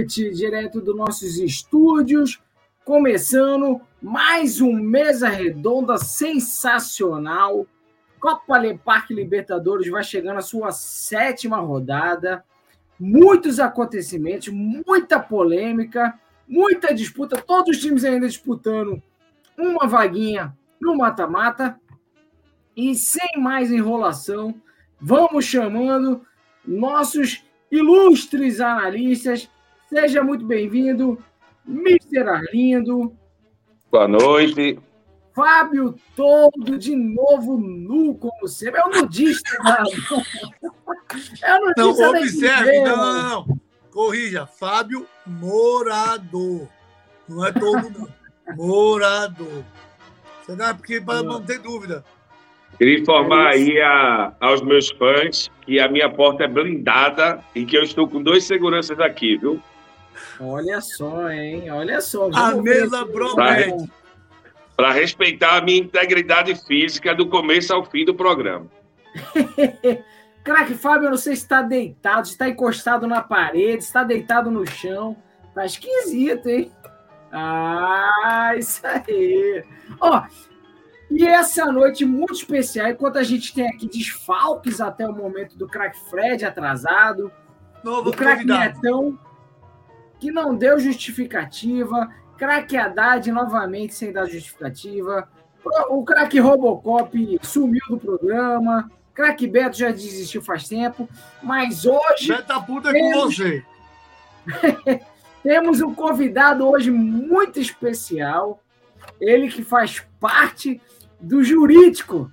noite, direto dos nossos estúdios, começando mais um Mesa Redonda sensacional. Copa Parque Libertadores vai chegando à sua sétima rodada. Muitos acontecimentos, muita polêmica, muita disputa, todos os times ainda disputando uma vaguinha no mata-mata. E sem mais enrolação, vamos chamando nossos ilustres analistas. Seja muito bem-vindo, Mr. Arlindo. Boa noite. Fábio Todo, de novo nu, como sempre. É um nudista. é um nudista não, observe, não, não, não. Corrija, Fábio Morador. Não é todo, não. Morador. Você não é porque para não ter dúvida. Queria informar aí a, aos meus fãs que a minha porta é blindada e que eu estou com dois seguranças aqui, viu? Olha só, hein? Olha só. A mesa promete. Para respeitar a minha integridade física do começo ao fim do programa. Crack Fábio, eu não sei se está deitado, se está encostado na parede, está deitado no chão. Tá esquisito, hein? Ah, isso aí. Ó, e essa noite muito especial, enquanto a gente tem aqui desfalques até o momento do craque Fred atrasado, Novo do craque Netão, que não deu justificativa, craque Haddad novamente sem dar justificativa, o craque Robocop sumiu do programa, craque Beto já desistiu faz tempo, mas hoje... Beto puta temos... com você! temos um convidado hoje muito especial, ele que faz parte do jurídico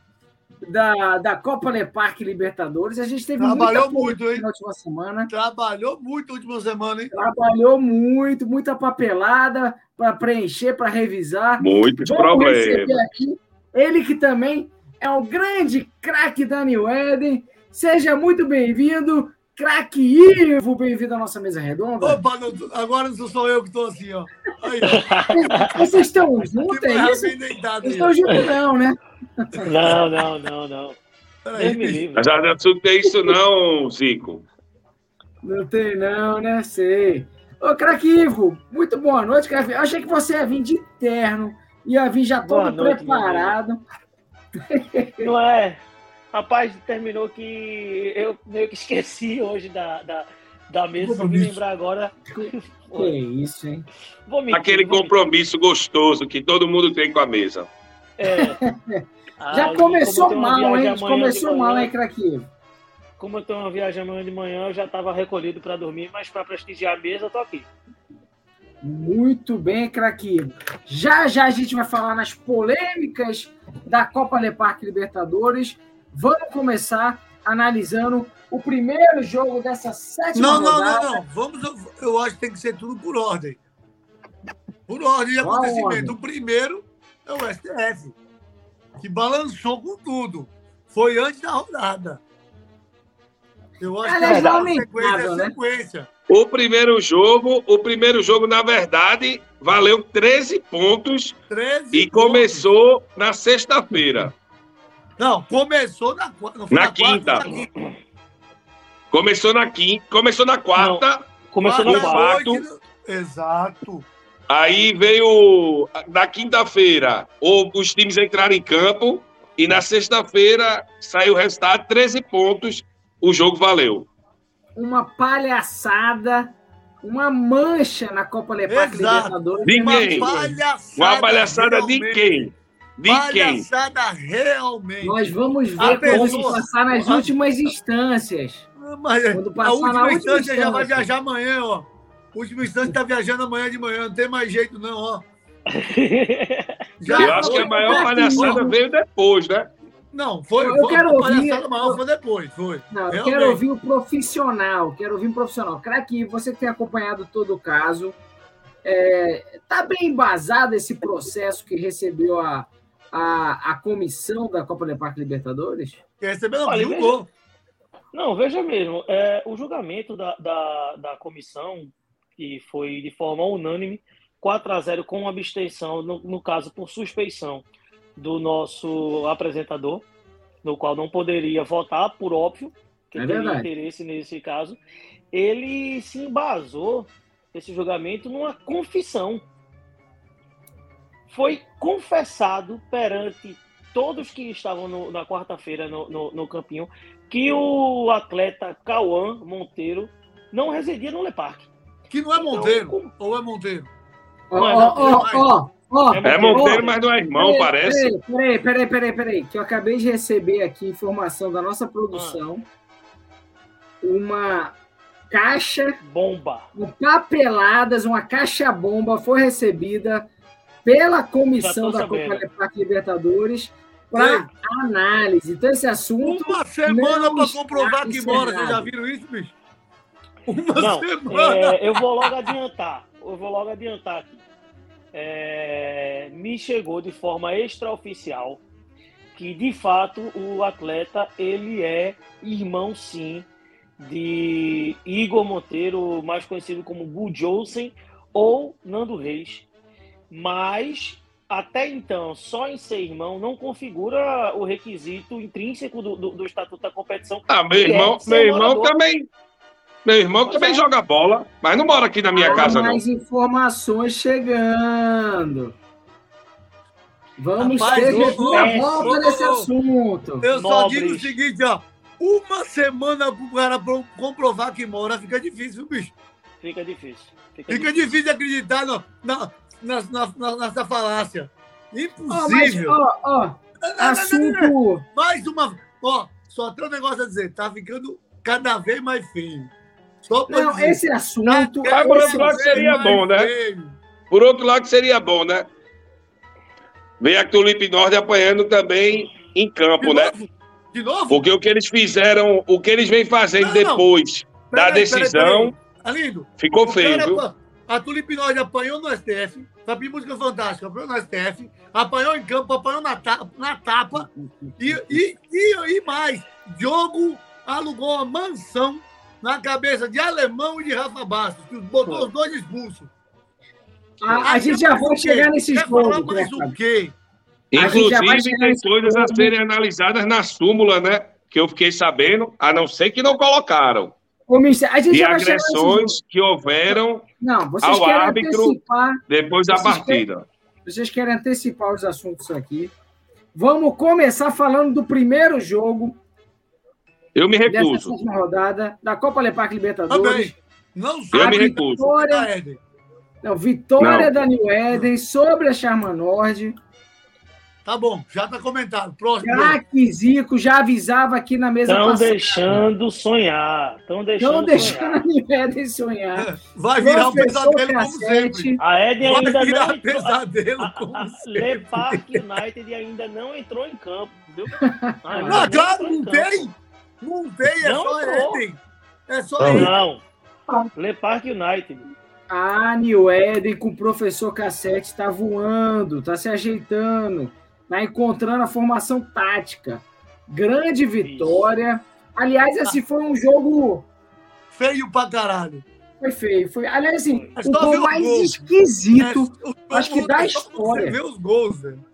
da, da Copa Leparque Libertadores. A gente teve Trabalhou muito, hein? na última semana. Trabalhou muito na última semana, hein? Trabalhou muito, muita papelada para preencher, para revisar. Muitos problemas. ele que também é o grande craque Daniel Eden. Seja muito bem-vindo, Craque Ivo, bem-vindo à nossa mesa redonda. Opa, não, agora não sou eu que estou assim, ó. Aí, ó. Vocês estão juntos, é isso? Vocês estão juntos não, né? Não, não, não, não. Mas já não tem isso não, Zico. Não tem não, né? Sei. Ô, Craque Ivo, muito boa noite, craque. Eu achei que você ia vir de terno, ia vir já todo noite, preparado. Não é? Rapaz, terminou que eu meio que esqueci hoje da, da, da mesa, só me lembrar agora. Que isso, hein? Mentir, Aquele compromisso mentir. gostoso que todo mundo tem com a mesa. É. Já começou mal, hein? Começou mal, hein, Craquinho? Como eu tenho uma viagem amanhã de manhã, eu já estava recolhido para dormir, mas para prestigiar a mesa, eu tô aqui. Muito bem, Craquinho. Já já a gente vai falar nas polêmicas da Copa Leparque Libertadores. Vamos começar analisando o primeiro jogo dessa sétima não, rodada. Não, não, não. Vamos, eu acho que tem que ser tudo por ordem. Por ordem de Qual acontecimento. Ordem? O primeiro é o STF, que balançou com tudo. Foi antes da rodada. Eu acho é que é a sequência é né? sequência. O primeiro jogo, o primeiro jogo, na verdade, valeu 13 pontos 13 e pontos. começou na sexta-feira. Não, começou na, na, na quinta. quinta. Começou na quinta, começou na quarta. Não, começou na quarta. Exato. Aí veio na quinta-feira, os times entraram em campo e na sexta-feira saiu o resultado, 13 pontos, o jogo valeu. Uma palhaçada, uma mancha na Copa Libertadores. Ninguém. Uma palhaçada, uma palhaçada de quem? De Palhaçada quem? realmente. Nós vamos ver quando passar nas últimas instâncias. Mas, quando passar a última instância, instância já vai viajar amanhã, ó. O último instante tá viajando amanhã de manhã, não tem mais jeito, não, ó. Já eu acho que a maior palhaçada veio depois, né? Não, foi, eu foi quero a ouvir, palhaçada maior foi depois, foi. Não, eu quero ouvir o profissional, quero ouvir um profissional. Craque, você que tem acompanhado todo o caso, é, tá bem embasado esse processo que recebeu a, a, a comissão da Copa do Parque Libertadores? Recebeu, não, Olha, veja, não, veja mesmo, é, o julgamento da, da, da comissão, que foi de forma unânime, 4 a 0 com abstenção, no, no caso por suspeição do nosso apresentador, no qual não poderia votar, por óbvio, que é teria interesse nesse caso. ele se embasou esse julgamento numa confissão. Foi confessado perante todos que estavam no, na quarta-feira no, no, no, campinho que o atleta Cauã Monteiro não residia no Le Parque. Que não é então, Monteiro, então, ou é Monteiro? Ó, ó, ó, ó. É Monteiro, mas não é irmão, peraí, parece. Peraí, peraí, peraí, peraí, que eu acabei de receber aqui informação da nossa produção. Ah. Uma caixa bomba, papeladas, uma caixa bomba foi recebida pela comissão da Copa Libertadores para análise. Então, esse assunto. Uma semana para comprovar que mora. Vocês já viram isso, bicho? Uma não, semana. É, eu vou logo adiantar. Eu vou logo adiantar aqui. É, me chegou de forma extraoficial que, de fato, o atleta ele é irmão, sim, de Igor Monteiro, mais conhecido como Bull Jolsen ou Nando Reis. Mas até então, só em ser irmão não configura o requisito intrínseco do, do, do Estatuto da Competição. Ah, meu irmão, é meu irmão também. Meu irmão pois também é. joga bola, mas não mora aqui na minha ah, casa, mais não. Mais informações chegando. Vamos Rapaz, ter a volta nesse assunto. Eu só Nobres. digo o seguinte, ó. Uma semana pro cara comprovar que mora fica difícil, bicho. Fica difícil. Fica, fica difícil. difícil acreditar no, na, na, na, nessa falácia. Impossível. Ó, oh, ó, oh, assunto. Mais uma. Ó, só tem um negócio a dizer. Tá ficando cada vez mais feio. Não, dizer, esse assunto. Tá por outro lado seria bom, né? Por outro lado seria bom, né? Vem a Tulipe Norte apanhando também em campo, de né? Novo? De novo? Porque o que eles fizeram, o que eles vêm fazendo não, depois não. da decisão. Alindo, ficou feio, viu? A Tulipinóide apanhou no STF, Fabi Música Fantástica apanhou no STF, apanhou em campo, apanhou na tapa, na tapa e, e, e, e mais, Diogo alugou uma mansão na cabeça de Alemão e de Rafa Bastos, que botou os dois expulsos. A, a gente já vai chegar nesses pontos. mais o quê? Inclusive, tem coisas a serem analisadas na súmula, né? Que eu fiquei sabendo, a não ser que não colocaram. A gente e agressões que houveram não, vocês ao árbitro antecipar, depois da partida. Querem, vocês querem antecipar os assuntos aqui. Vamos começar falando do primeiro jogo. Eu me recuso. Dessa rodada da Copa Lepac Libertadores. Não sou Eu me recuso. Vitória, não, vitória não. da New Eden sobre a Charma Nord. Tá bom, já tá comentado. Próximo. Craque Zico já avisava aqui na mesa Estão deixando sonhar. Estão deixando deixando sonhar. a Eden sonhar. Vai virar um pesadelo como sempre. A Eden Vai ainda virar não pesadelo como a, a Le Park United ainda não entrou em campo, viu? Ah, não, claro, não tem. Não tem, é não só. Eden. É só não, Eden. Não, Le Park United. A New Eden com o professor Cassete está voando, está se ajeitando né, encontrando a formação tática. Grande vitória. Aliás, esse foi um jogo. Feio pra caralho. Foi feio. Foi, aliás, assim, o gol mais gols. esquisito, é, acho que da história. Você vê os gols, velho.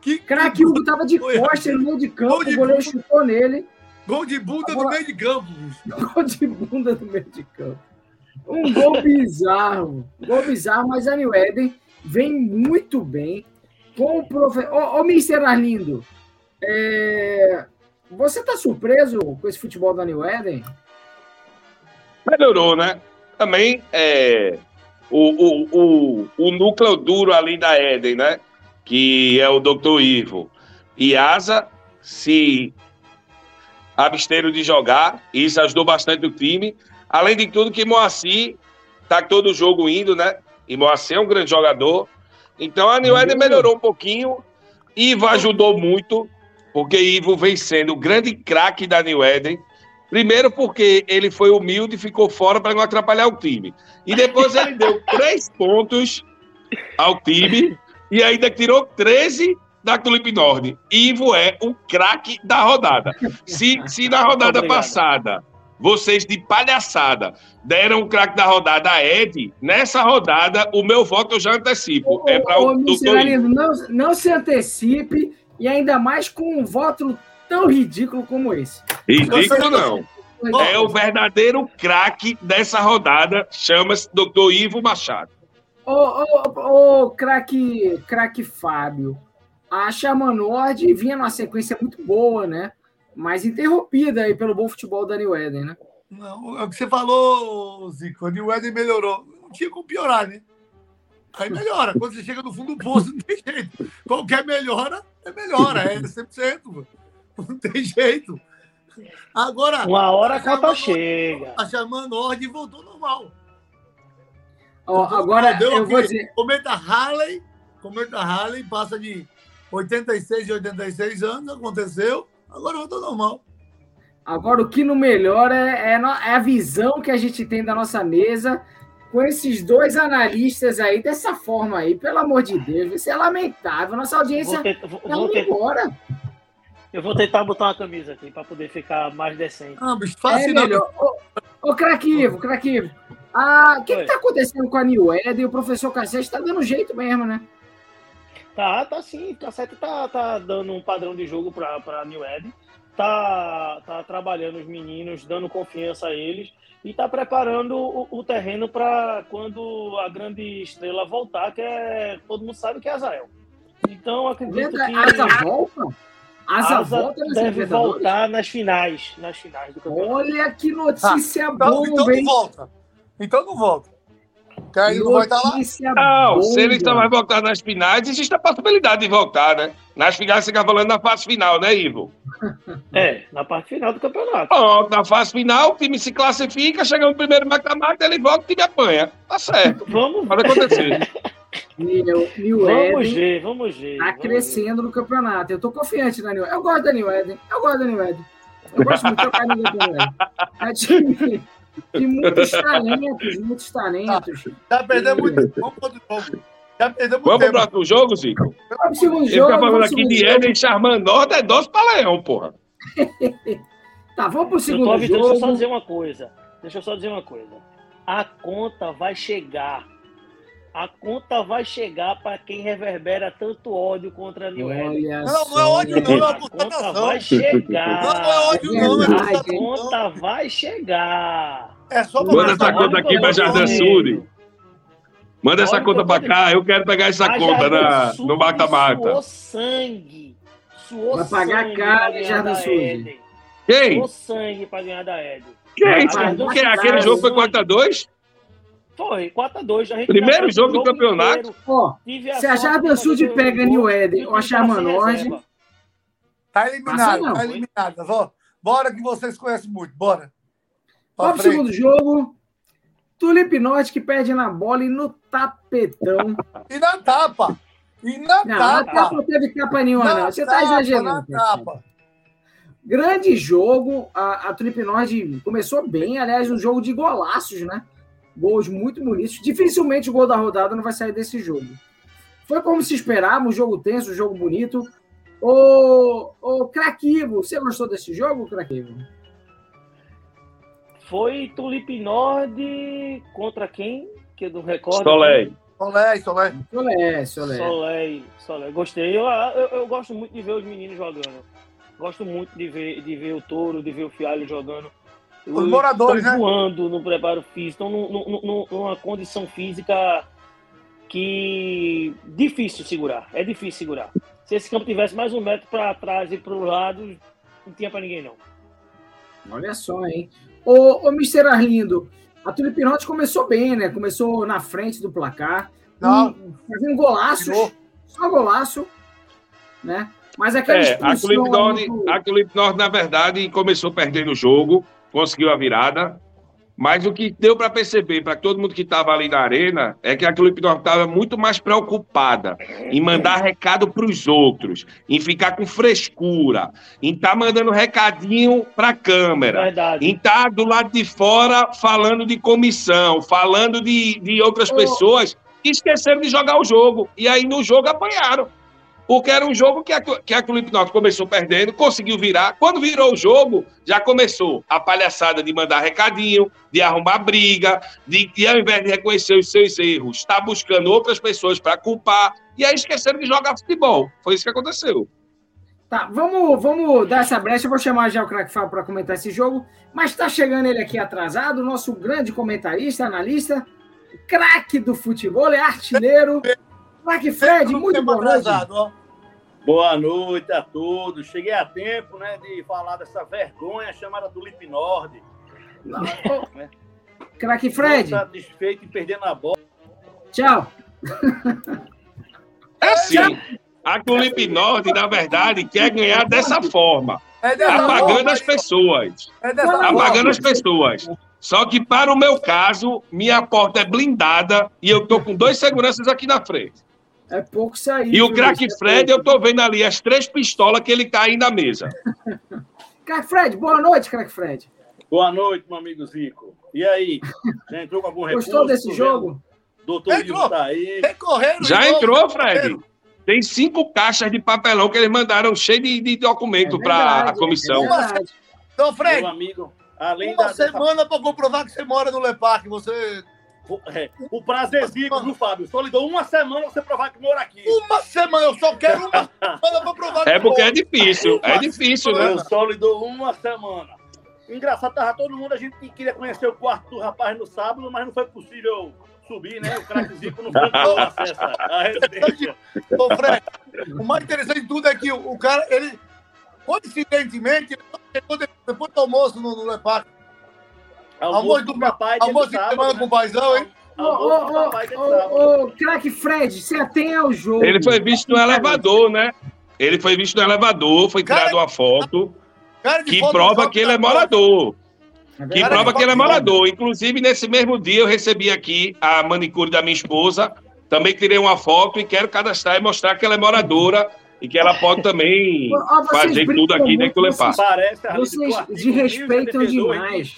Que, Craque Hugo tava de costas no meio de campo, o goleiro chutou nele. Gol de bunda bola... no meio de campo. Gol de bunda no meio de campo. Um gol bizarro. gol bizarro, mas a New Eden vem muito bem com o professor. Ô, ô Mr. Arlindo, é... você está surpreso com esse futebol da New Eden? Melhorou, né? Também é, o, o, o, o núcleo duro ali da Eden, né? Que é o Dr. Ivo e Asa se absteram de jogar, isso ajudou bastante o time. Além de tudo, que Moacir tá todo jogo indo, né? E Moacir é um grande jogador. Então a New Eden melhorou um pouquinho. Ivo ajudou muito, porque Ivo vem sendo o grande craque da New Eden. Primeiro porque ele foi humilde e ficou fora para não atrapalhar o time. E depois ele deu três pontos ao time e ainda tirou 13 da Tulip Nord. Ivo é o craque da rodada. Se, se na rodada Obrigado. passada vocês de palhaçada deram o craque da rodada a Ed, nessa rodada o meu voto eu já antecipo. Ô, é para o não, não se antecipe e ainda mais com um voto tão ridículo como esse. Ridículo não. é o verdadeiro craque dessa rodada, chama-se Dr. Ivo Machado. Ô, ô, ô, craque, craque Fábio, a Chamanord vinha numa sequência muito boa, né? Mas interrompida aí pelo bom futebol da New Eden, né? Não, é o que você falou, Zico. A New Eden melhorou. Não tinha como piorar, né? Aí melhora. Quando você chega no fundo do poço, não tem jeito. Qualquer melhora é melhora, é 100%. Não tem jeito. Agora. Uma hora a conta chega. A Xamã Nord voltou normal. Ó, agora eu vou dizer. Cometa Harley, cometa Harley passa de 86 e 86 anos, aconteceu, agora voltou normal. Agora, o que não melhora é, é, é a visão que a gente tem da nossa mesa com esses dois analistas aí dessa forma aí, pelo amor de Deus, isso é lamentável. Nossa audiência vou tá embora. Eu vou tentar botar uma camisa aqui para poder ficar mais decente. Ah, bicho, fácil, é melhor. Ô, ô Craquivo, Craquivo. Ah, o que está acontecendo com a New Ed e o professor Cassete está dando jeito mesmo, né? Tá, tá sim. O Cassete tá, tá dando um padrão de jogo para a New Ed. Tá, tá trabalhando os meninos, dando confiança a eles e está preparando o, o terreno para quando a grande estrela voltar, que é todo mundo sabe que é Azael. Então acredito que Asa volta. Asa, Asa volta deve voltar nas finais, nas finais do campeonato. Olha que notícia ah, boa, então, então não volta. Então não volta. Aí não vai estar lá. Não, se ele só vai voltar nas finais, existe a possibilidade de voltar, né? Nas finais você está falando na fase final, né, Ivo? É, na parte final do campeonato. Ó, na fase final, o time se classifica, chega no primeiro mata-mata, ele volta e o time apanha. Tá certo. Vamos Pode acontecer. New, New vamos Eden ver, vamos ver. Tá crescendo ver. no campeonato. Eu tô confiante na New Eu gosto da New Eden. Eu gosto da New Eden. Eu gosto muito da New Eden. De muitos talentos, muitos talentos. Já perdeu muito. Vamos para o jogo. Já perdeu muito Vamos para o jogo, Zico? Vamos pro segundo jogo. Ele fica falando aqui de Eden Charmando, é doce para leão, porra. tá, vamos pro segundo tô, jogo. Deixa eu só dizer uma coisa. Deixa eu só dizer uma coisa. A conta vai chegar. A conta vai chegar para quem reverbera tanto ódio contra a New Não, não é ódio, não, é uma A conta vai chegar. Não, não é ódio, não. É a conta vai chegar. É só Manda essa conta aqui para Jardim Sul. Manda essa conta para cá, eu quero pegar essa conta na, no mata-mata. Suou sangue. Suou Vai pagar caro, Jardim Sul. Quem? Suou sangue para ganhar da Ed. Quem? Porque aquele jogo foi 4x2? Foi, 4x2. Primeiro jogo do campeonato. Ó, se a Jardim Sul pega New Eden ou a Charmanord... Tá eliminado, tá eliminado. Ó, bora que vocês conhecem muito, bora. Vamos pro segundo jogo. Tulip Norte que perde na bola e no tapetão. e na tapa. E na não, tapa. Na tapa não teve capa nenhuma, na não. Você tá exagerando. Na tapa. Grande jogo. A, a Tulip Norte começou bem. Aliás, um jogo de golaços, né? Gols muito bonitos. Dificilmente o gol da rodada não vai sair desse jogo. Foi como se esperava, um jogo tenso, um jogo bonito. Ô, ô Craquivo, você gostou desse jogo, Craquivo? Foi Tulip Nord contra quem? Que eu não recordo. Soleil. Soleil, Soleil. Soleil, Soleil. Soleil, Soleil. Gostei. Eu, eu, eu, gosto muito de ver os meninos jogando. Gosto muito de ver, de ver o Touro, de ver o Fialho jogando. Os moradores, né? voando no preparo físico, estão numa condição física que difícil segurar. É difícil segurar. Se esse campo tivesse mais um metro para trás e para o lado, não tinha para ninguém, não. Olha só, hein? Ô, ô Mr. Arlindo, a Tulipinote começou bem, né? Começou na frente do placar. Não. Fazendo golaços. Só golaço. Né? Mas aquela é, a Tulip Norte, muito... a Tulip Norte, na verdade, começou perdendo o jogo, conseguiu a virada, mas o que deu para perceber, para todo mundo que estava ali na arena, é que a Tulip Norte estava muito mais preocupada em mandar recado para os outros, em ficar com frescura, em estar tá mandando recadinho para a câmera, Verdade. em estar tá do lado de fora falando de comissão, falando de, de outras oh. pessoas, e esqueceram de jogar o jogo. E aí no jogo apanharam. Porque era um jogo que a, que a Clube começou perdendo, conseguiu virar. Quando virou o jogo, já começou a palhaçada de mandar recadinho, de arrumar briga, de, de ao invés de reconhecer os seus erros, estar tá buscando outras pessoas para culpar. E aí esqueceram de jogar futebol. Foi isso que aconteceu. Tá, vamos, vamos dar essa brecha. Eu vou chamar já o Crack Fábio para comentar esse jogo. Mas está chegando ele aqui atrasado, nosso grande comentarista, analista, craque do futebol, é artilheiro. Crack Fred, muito boa noite. Ó. Boa noite a todos. Cheguei a tempo né, de falar dessa vergonha chamada Tulip Nord. Né? Crack Fred. Estou satisfeito em perder na bola. Tchau. É assim. A Tulip Nord, na verdade, quer ganhar dessa forma. É apagando as pessoas. É apagando as pessoas. Só que, para o meu caso, minha porta é blindada e eu tô com dois seguranças aqui na frente. É pouco sair. E o craque Fred, eu tô vendo ali as três pistolas que ele tá aí na mesa. craque Fred, boa noite, craque Fred. Boa noite, meu amigo Zico. E aí? Já entrou com algum recurso? Gostou desse jogo? Doutor Ivo tá aí. Já entrou, Fred. Tem cinco caixas de papelão que eles mandaram cheio de, de documento é para a comissão. É então, Fred, meu amigo, além uma da, semana dessa... para comprovar que você mora no Lepac, você é, o exige, viu, Fábio? Só lhe dou uma semana você provar que mora aqui. Uma semana, eu só quero uma semana pra provar que É porque é difícil, é difícil, né? Eu só lhe dou uma semana. Engraçado, tava todo mundo, a gente queria conhecer o quarto do rapaz no sábado, mas não foi possível subir, né? O craquezinho não foi. Ô, Fred, o mais interessante de tudo é que o, cara, ele, coincidentemente, depois do almoço no, no Lepac. Almoço do papai Almoço de semana né? com o paizão, hein? Ô, ô, ô, craque Fred, você atém ao jogo. Ele foi visto no elevador, né? Ele foi visto no elevador, foi tirado uma foto que prova que ele é morador. Que prova que ele é morador. Inclusive, nesse mesmo dia, eu recebi aqui a manicure da minha esposa. Também tirei uma foto e quero cadastrar e mostrar que ela é moradora e que ela pode também fazer tudo aqui dentro do Lepar. Parece, vocês desrespeitam demais.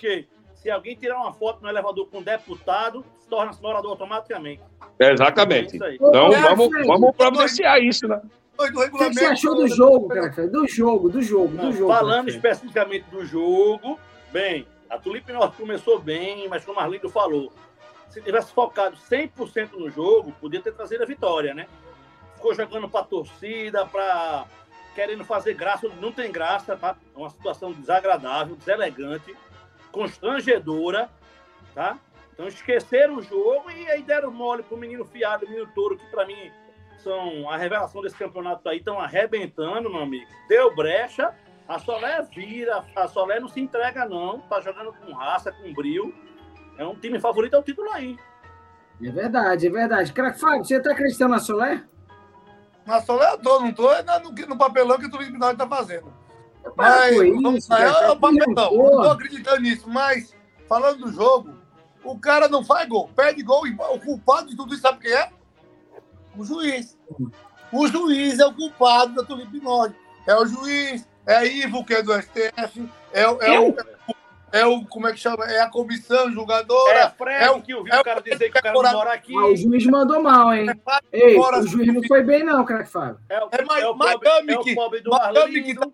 Se alguém tirar uma foto no elevador com um deputado, se torna-se morador automaticamente. exatamente. É então, vamos, vamos providenciar isso, né? O que você achou do jogo, cara? Do jogo, do jogo, do jogo. Falando especificamente do jogo, bem, a Tulip Norte começou bem, mas como o Arlindo falou, se tivesse focado 100% no jogo, podia ter trazido a vitória, né? Ficou jogando para torcida, para querendo fazer graça, não tem graça, tá? É uma situação desagradável, deselegante, constrangedora, tá? Então esqueceram o jogo e aí deram mole pro menino fiado, menino touro, que para mim são a revelação desse campeonato aí, estão arrebentando, meu amigo. Deu brecha, a Solé vira, a Solé não se entrega, não. Tá jogando com raça, com brilho. É um time favorito ao título aí. É verdade, é verdade. Crack Fábio, você tá acreditando na Solé? Na Solé eu tô, não tô é no, no papelão que o Turismo tá fazendo. Mas, isso, é, é o papelão, não tô acreditando nisso, mas falando do jogo, o cara não faz gol, perde gol, o culpado de tudo isso sabe quem é? O juiz. O juiz é o culpado da Tulipe Norte. É o juiz, é Ivo, que é do STF, é, é, o, é o. Como é que chama? É a comissão julgadora. É Fred, é o que eu vi é o cara dizer que o cara não mora aqui. Ah, o juiz mandou mal, hein? É, Ei, o juiz não foi bem, não, cara que fala. É, o, é, mais, é o Miami, é o pobre do Miami que tá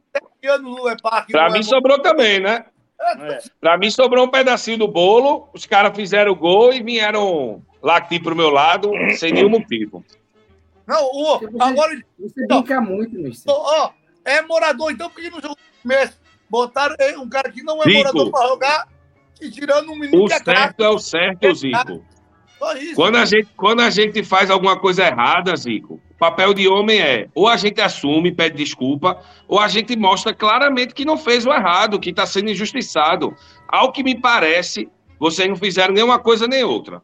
anos no é Parque. Pra mim é sobrou também, né? É. Pra mim sobrou um pedacinho do bolo, os caras fizeram o gol e vieram latir pro meu lado sem nenhum motivo. Não, o, agora. Você brinca muito, Ó, é morador, então por que no jogo mês botaram um cara que não é Zico, morador para jogar e tirando um menino o que é certo é o certo, Zico. Só isso, quando, a gente, quando a gente faz alguma coisa errada, Zico, papel de homem é ou a gente assume, pede desculpa, ou a gente mostra claramente que não fez o errado, que está sendo injustiçado. Ao que me parece, vocês não fizeram nenhuma coisa nem outra.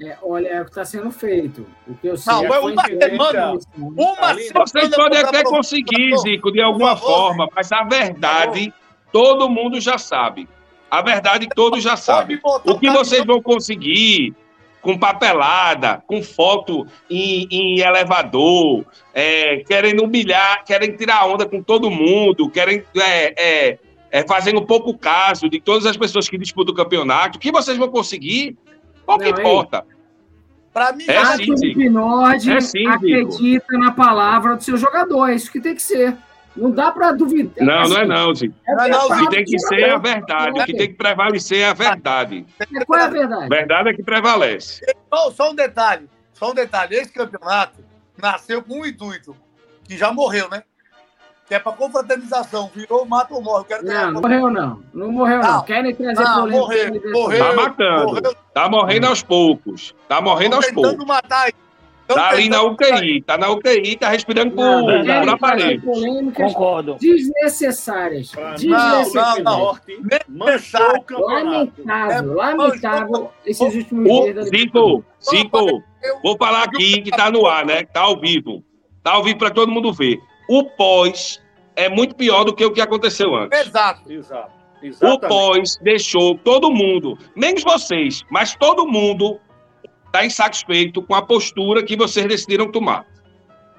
É, olha, é o que está sendo feito. O que eu sei não, é uma semana. Uma semana. Vocês podem até conseguir, Zico, de alguma forma, mas a verdade, todo mundo já sabe. A verdade, todos já sabem. O que vocês vão conseguir com papelada, com foto em, em elevador, é, querendo humilhar, querem tirar onda com todo mundo, querem é, é, é, fazendo um pouco caso de todas as pessoas que disputam o campeonato. O que vocês vão conseguir Pouco importa. Para mim, é a sim, Nord é acredita na palavra do seu jogador. É isso que tem que ser. Não dá para duvidar. Não, não é não, Zico. É não, o que tem que ser é a verdade. O que tem que prevalecer é a verdade. Qual é a verdade? Verdade é que prevalece. Só, só um detalhe. Só um detalhe. Esse campeonato nasceu com um intuito, que já morreu, né? que é pra confraternização, virou mata ou morre. Não, não morreu não. Não morreu não. Não. Querem trazer Não, polêmica. morreu, trazer morreu. Tá matando. morreu. Tá morrendo aos poucos. Tá morrendo aos Estão tentando poucos. matar aí. Tão Tá ali na. UTI. Tá na UTI, tá respirando Não, por, aparelho. polêmicas Concordo. desnecessárias. Desnecessárias. não, não. Esporte manchou o campeonato. Lamentável, lamentável esses últimos O dias Zico, Eu- vou falar aqui que tá no ar, né? Tá ao vivo. Tá ao vivo pra todo mundo ver. O pós é muito pior do que o que aconteceu antes. Exato. Exato. O Exatamente. pós deixou todo mundo, menos vocês, mas todo mundo tá insatisfeito com a postura que vocês decidiram tomar.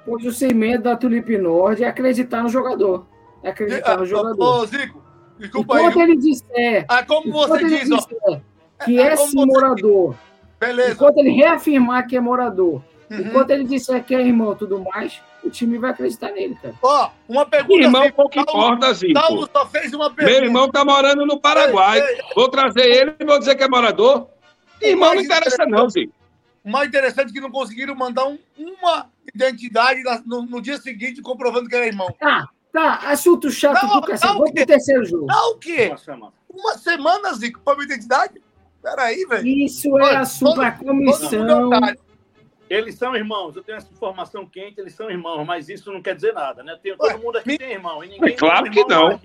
Pois o segmento da Tulip Nord é acreditar no jogador. É acreditar no jogador. Ô, Zico, desculpa Enquanto aí. ele disser, Ah, como enquanto você ele diz, ó. disser que É é você- morador, Beleza. enquanto ele reafirmar que é morador, Uhum. enquanto ele disser que é irmão e tudo mais, o time vai acreditar nele, cara. Ó, uma pergunta. Irmão, Zico. pouco importa, Zico. Saulo só fez uma pergunta. Meu irmão tá morando no Paraguai. Ei, ei, Vou trazer ele e vou dizer que é morador. Irmão não interessa não, Zico. O mais interessante é que não conseguiram mandar um- uma identidade na- no, no dia seguinte comprovando que era irmão. Tá, tá, assunto chato Não, do cacete. não, Vamos pro terceiro jogo. Ah, o quê? Uma semana. Uma semana, Zico, pra minha identidade? Peraí, velho. Isso é Olha, assunto da comissão. é otário. Eles são irmãos, eu tenho essa informação quente, eles são irmãos, mas isso não quer dizer nada, né? Tem, Ué, todo mundo aqui me- tem irmão, e ninguém É claro tem que não.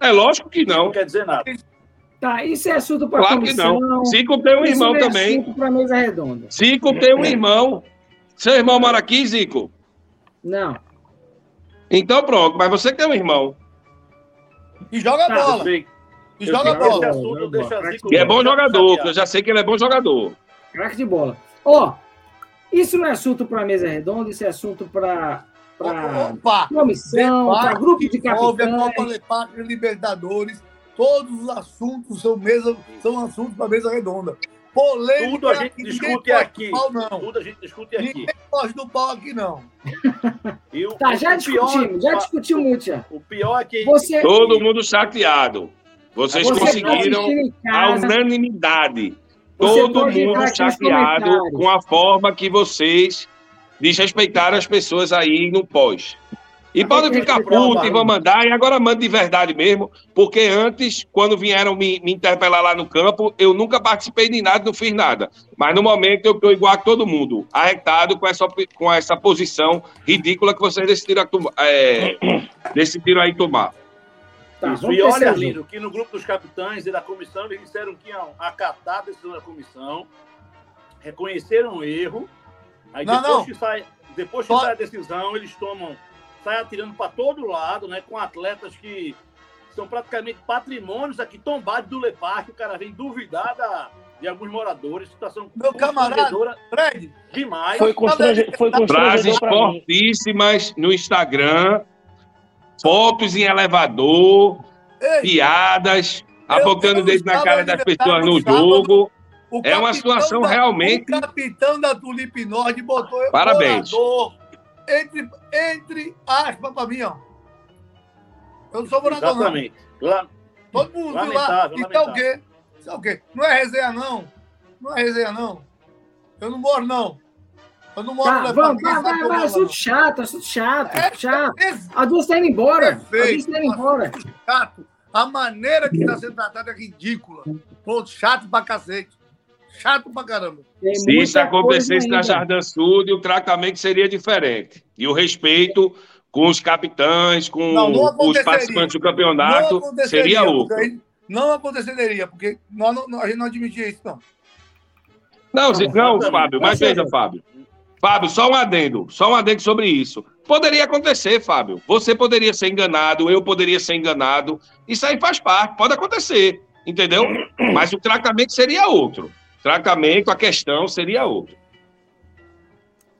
É lógico que não. Não quer dizer nada. Tá, isso é assunto para Claro que comissão. não. Zico tem um Isso irmão é também. assunto para mesa redonda. Zico tem um irmão. Seu irmão mora aqui, Zico? Não. Então pronto, mas você tem um irmão. E joga Tá, bola. E eu joga que bola. assunto deixa Zico Que é bom jogador, que eu já sei que ele é bom jogador. Craque de bola. Ó, isso não é assunto para mesa redonda, isso é assunto para Opa! comissão, para grupo de envolve a Copa capitães. Lepátria Libertadores. Todos os assuntos são, mesa, são assuntos para mesa redonda. Polêmica Tudo a gente discute aqui. Pau, não. Tudo a gente discute aqui. Ninguém pode do pau aqui, não. E o, Tá, já discutimos, já discutimos muito já. O pior é que Você, Todo mundo chateado. Vocês você conseguiram assistir em a unanimidade. Você Todo mundo chateado com a forma que vocês desrespeitaram as pessoas aí no pós. E podem ficar respeitar o putos e vão mandar, e agora manda de verdade mesmo, porque antes, quando vieram me, me interpelar lá no campo, eu nunca participei de nada, não fiz nada. Mas no momento eu estou igual a todo mundo, arretado com essa, com essa posição ridícula que vocês decidiram, é, decidiram aí tomar. Tá, Isso. E olha. Arlindo, que no grupo dos capitães e da comissão, eles disseram que iam acatar a decisão da comissão, reconheceram o erro, aí Não, depois não. que sai, depois que Só- sai a decisão, eles tomam, saem atirando para todo lado, né, com atletas que são praticamente patrimônios aqui tombados do Lepar, que o cara vem duvidar da, de alguns moradores, situação Meu camarada, Fred, demais. Foi, constrange... foi Frases constrangedor mim. fortíssimas no Instagram, fotos em elevador, ei, piadas, apontando o dedo na cara das pessoas no jogo. o É uma situação da- realmente- O capitão da Tulipe Nord botou eu Parabéns. morador entre, entre aspas para mim, ó. Eu não sou morador, não. Exatamente. Lá, Todo mundo viu lá. É o quê? Isso é o quê? Não é resenha, não. Não é resenha, não. Eu não moro, não. Eu não moro Tá, no vamos, vai, vai, vai, assunto chato, assunto chato, É, chato. não. Esse A Dulce tá indo embora. A Perfeito. Dulce tá indo embora. chato. A maneira que está sendo tratado é ridícula. Pô, chato pra cacete. Chato pra caramba. Tem Se isso acontecesse na. Jardim Sul, o tratamento seria diferente. E o respeito com os capitães, com Não, não os participantes do campeonato, seria outro. porque- Não aconteceria, porque nós não- não- a gente não admitia isso, não. Não, não. Fábio, mas veja. Fábio. Fábio, só um adendo, só um adendo sobre isso. Poderia acontecer, Fábio. Você poderia ser enganado, eu poderia ser enganado. Isso aí faz parte, pode acontecer, entendeu? Mas o tratamento seria outro. O tratamento, a questão seria outra.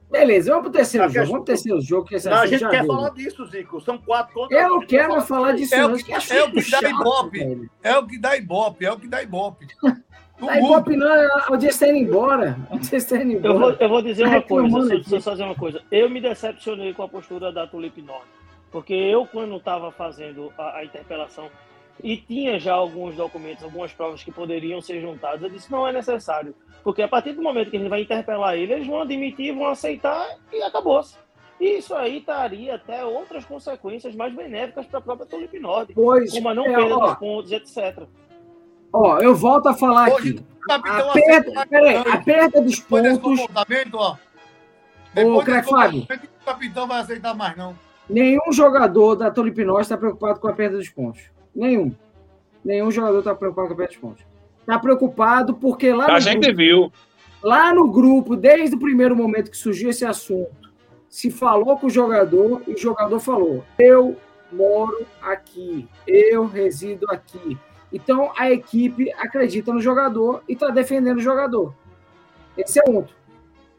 Beleza, vamos pro terceiro A jogo. questão- Vamos pro terceiro jogo, que esse Não, a gente quer falar disso, Zico. São quatro contra Eu não um. quero falar disso, É o não. que- Que é o que dá chato, ibope. velho. É o que dá ibope, é o que dá ibope. Tá mundo. ibope não, é o dia está indo embora. Está indo Eu vou, embora. eu vou dizer uma coisa, reclamando deixa, eu só dizer uma coisa. Eu me decepcionei com a postura da Tulip Norte. Porque eu, quando estava fazendo a, a interpelação e tinha já alguns documentos, algumas provas que poderiam ser juntadas, eu disse, não é necessário. Porque a partir do momento que a gente vai interpelar ele, eles vão admitir, vão aceitar e acabou-se. E isso aí traria até outras consequências mais benéficas para a própria Tulipe Norte, Pois, como a não é, perda ó, dos pontos, etc. ó, eu volto a falar Hoje, aqui. o capitão A perda, aceita- peraí, a perda dos pontos, comportamento, ó. Ô, Depois Craig desse Fábio. o capitão vai aceitar mais, não. nenhum jogador da Tulipinós está preocupado com a perda dos pontos. Nenhum. Nenhum jogador está preocupado com a perda dos pontos. Está preocupado porque lá A no, gente grupo, viu. lá no grupo, desde o primeiro momento que surgiu esse assunto, se falou com o jogador e o jogador falou: Eu moro aqui, eu resido aqui. Então a equipe acredita no jogador e está defendendo o jogador. Esse é o ponto.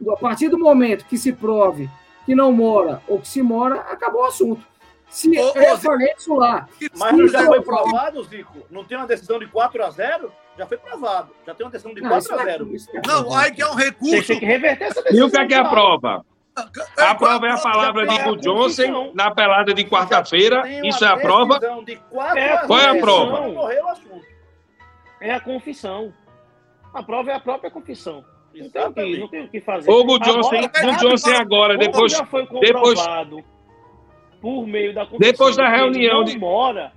A partir do momento que se prove que não mora ou que se mora, acabou o assunto. Se Ô, falei isso lá, Mas Se não já foi provado, Zico? Não tem uma decisão de 4 a 0 Já foi provado. Já tem uma decisão de Não, 4 isso a não é- 0 isso não é Não, aí que é um recurso. têm que reverter essa E decisão. o que é que é a prova? A prova é a palavra de é Gu Johnson na pelada de quarta-feira. Tem Isso é a prova? decisão De 4 É Qual é a 0. prova? Não morreu o assunto. É a confissão. A prova é a própria confissão. Não tem, o que, não tem o que fazer. Gu Johnson, Agora, Gu Johnson agora, como depois, já foi depois- comprovado por meio da Depois da reunião não de- mora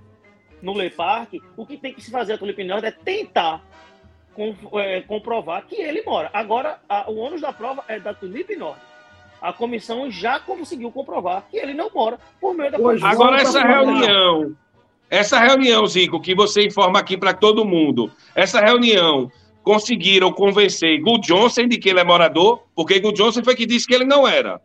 no Le Parque, o que tem que se fazer a Tulipe Norte é tentar com- é, comprovar que ele mora. Agora, a- o ônus da prova é da Tulipe Norte. A comissão já conseguiu comprovar que ele não mora por meio da Pois, confissão. Agora, essa reunião, essa reunião, Zico, que você informa aqui para todo mundo, essa reunião conseguiram convencer Gu Johnson de que ele é morador, porque Gu Johnson foi que disse que ele não era.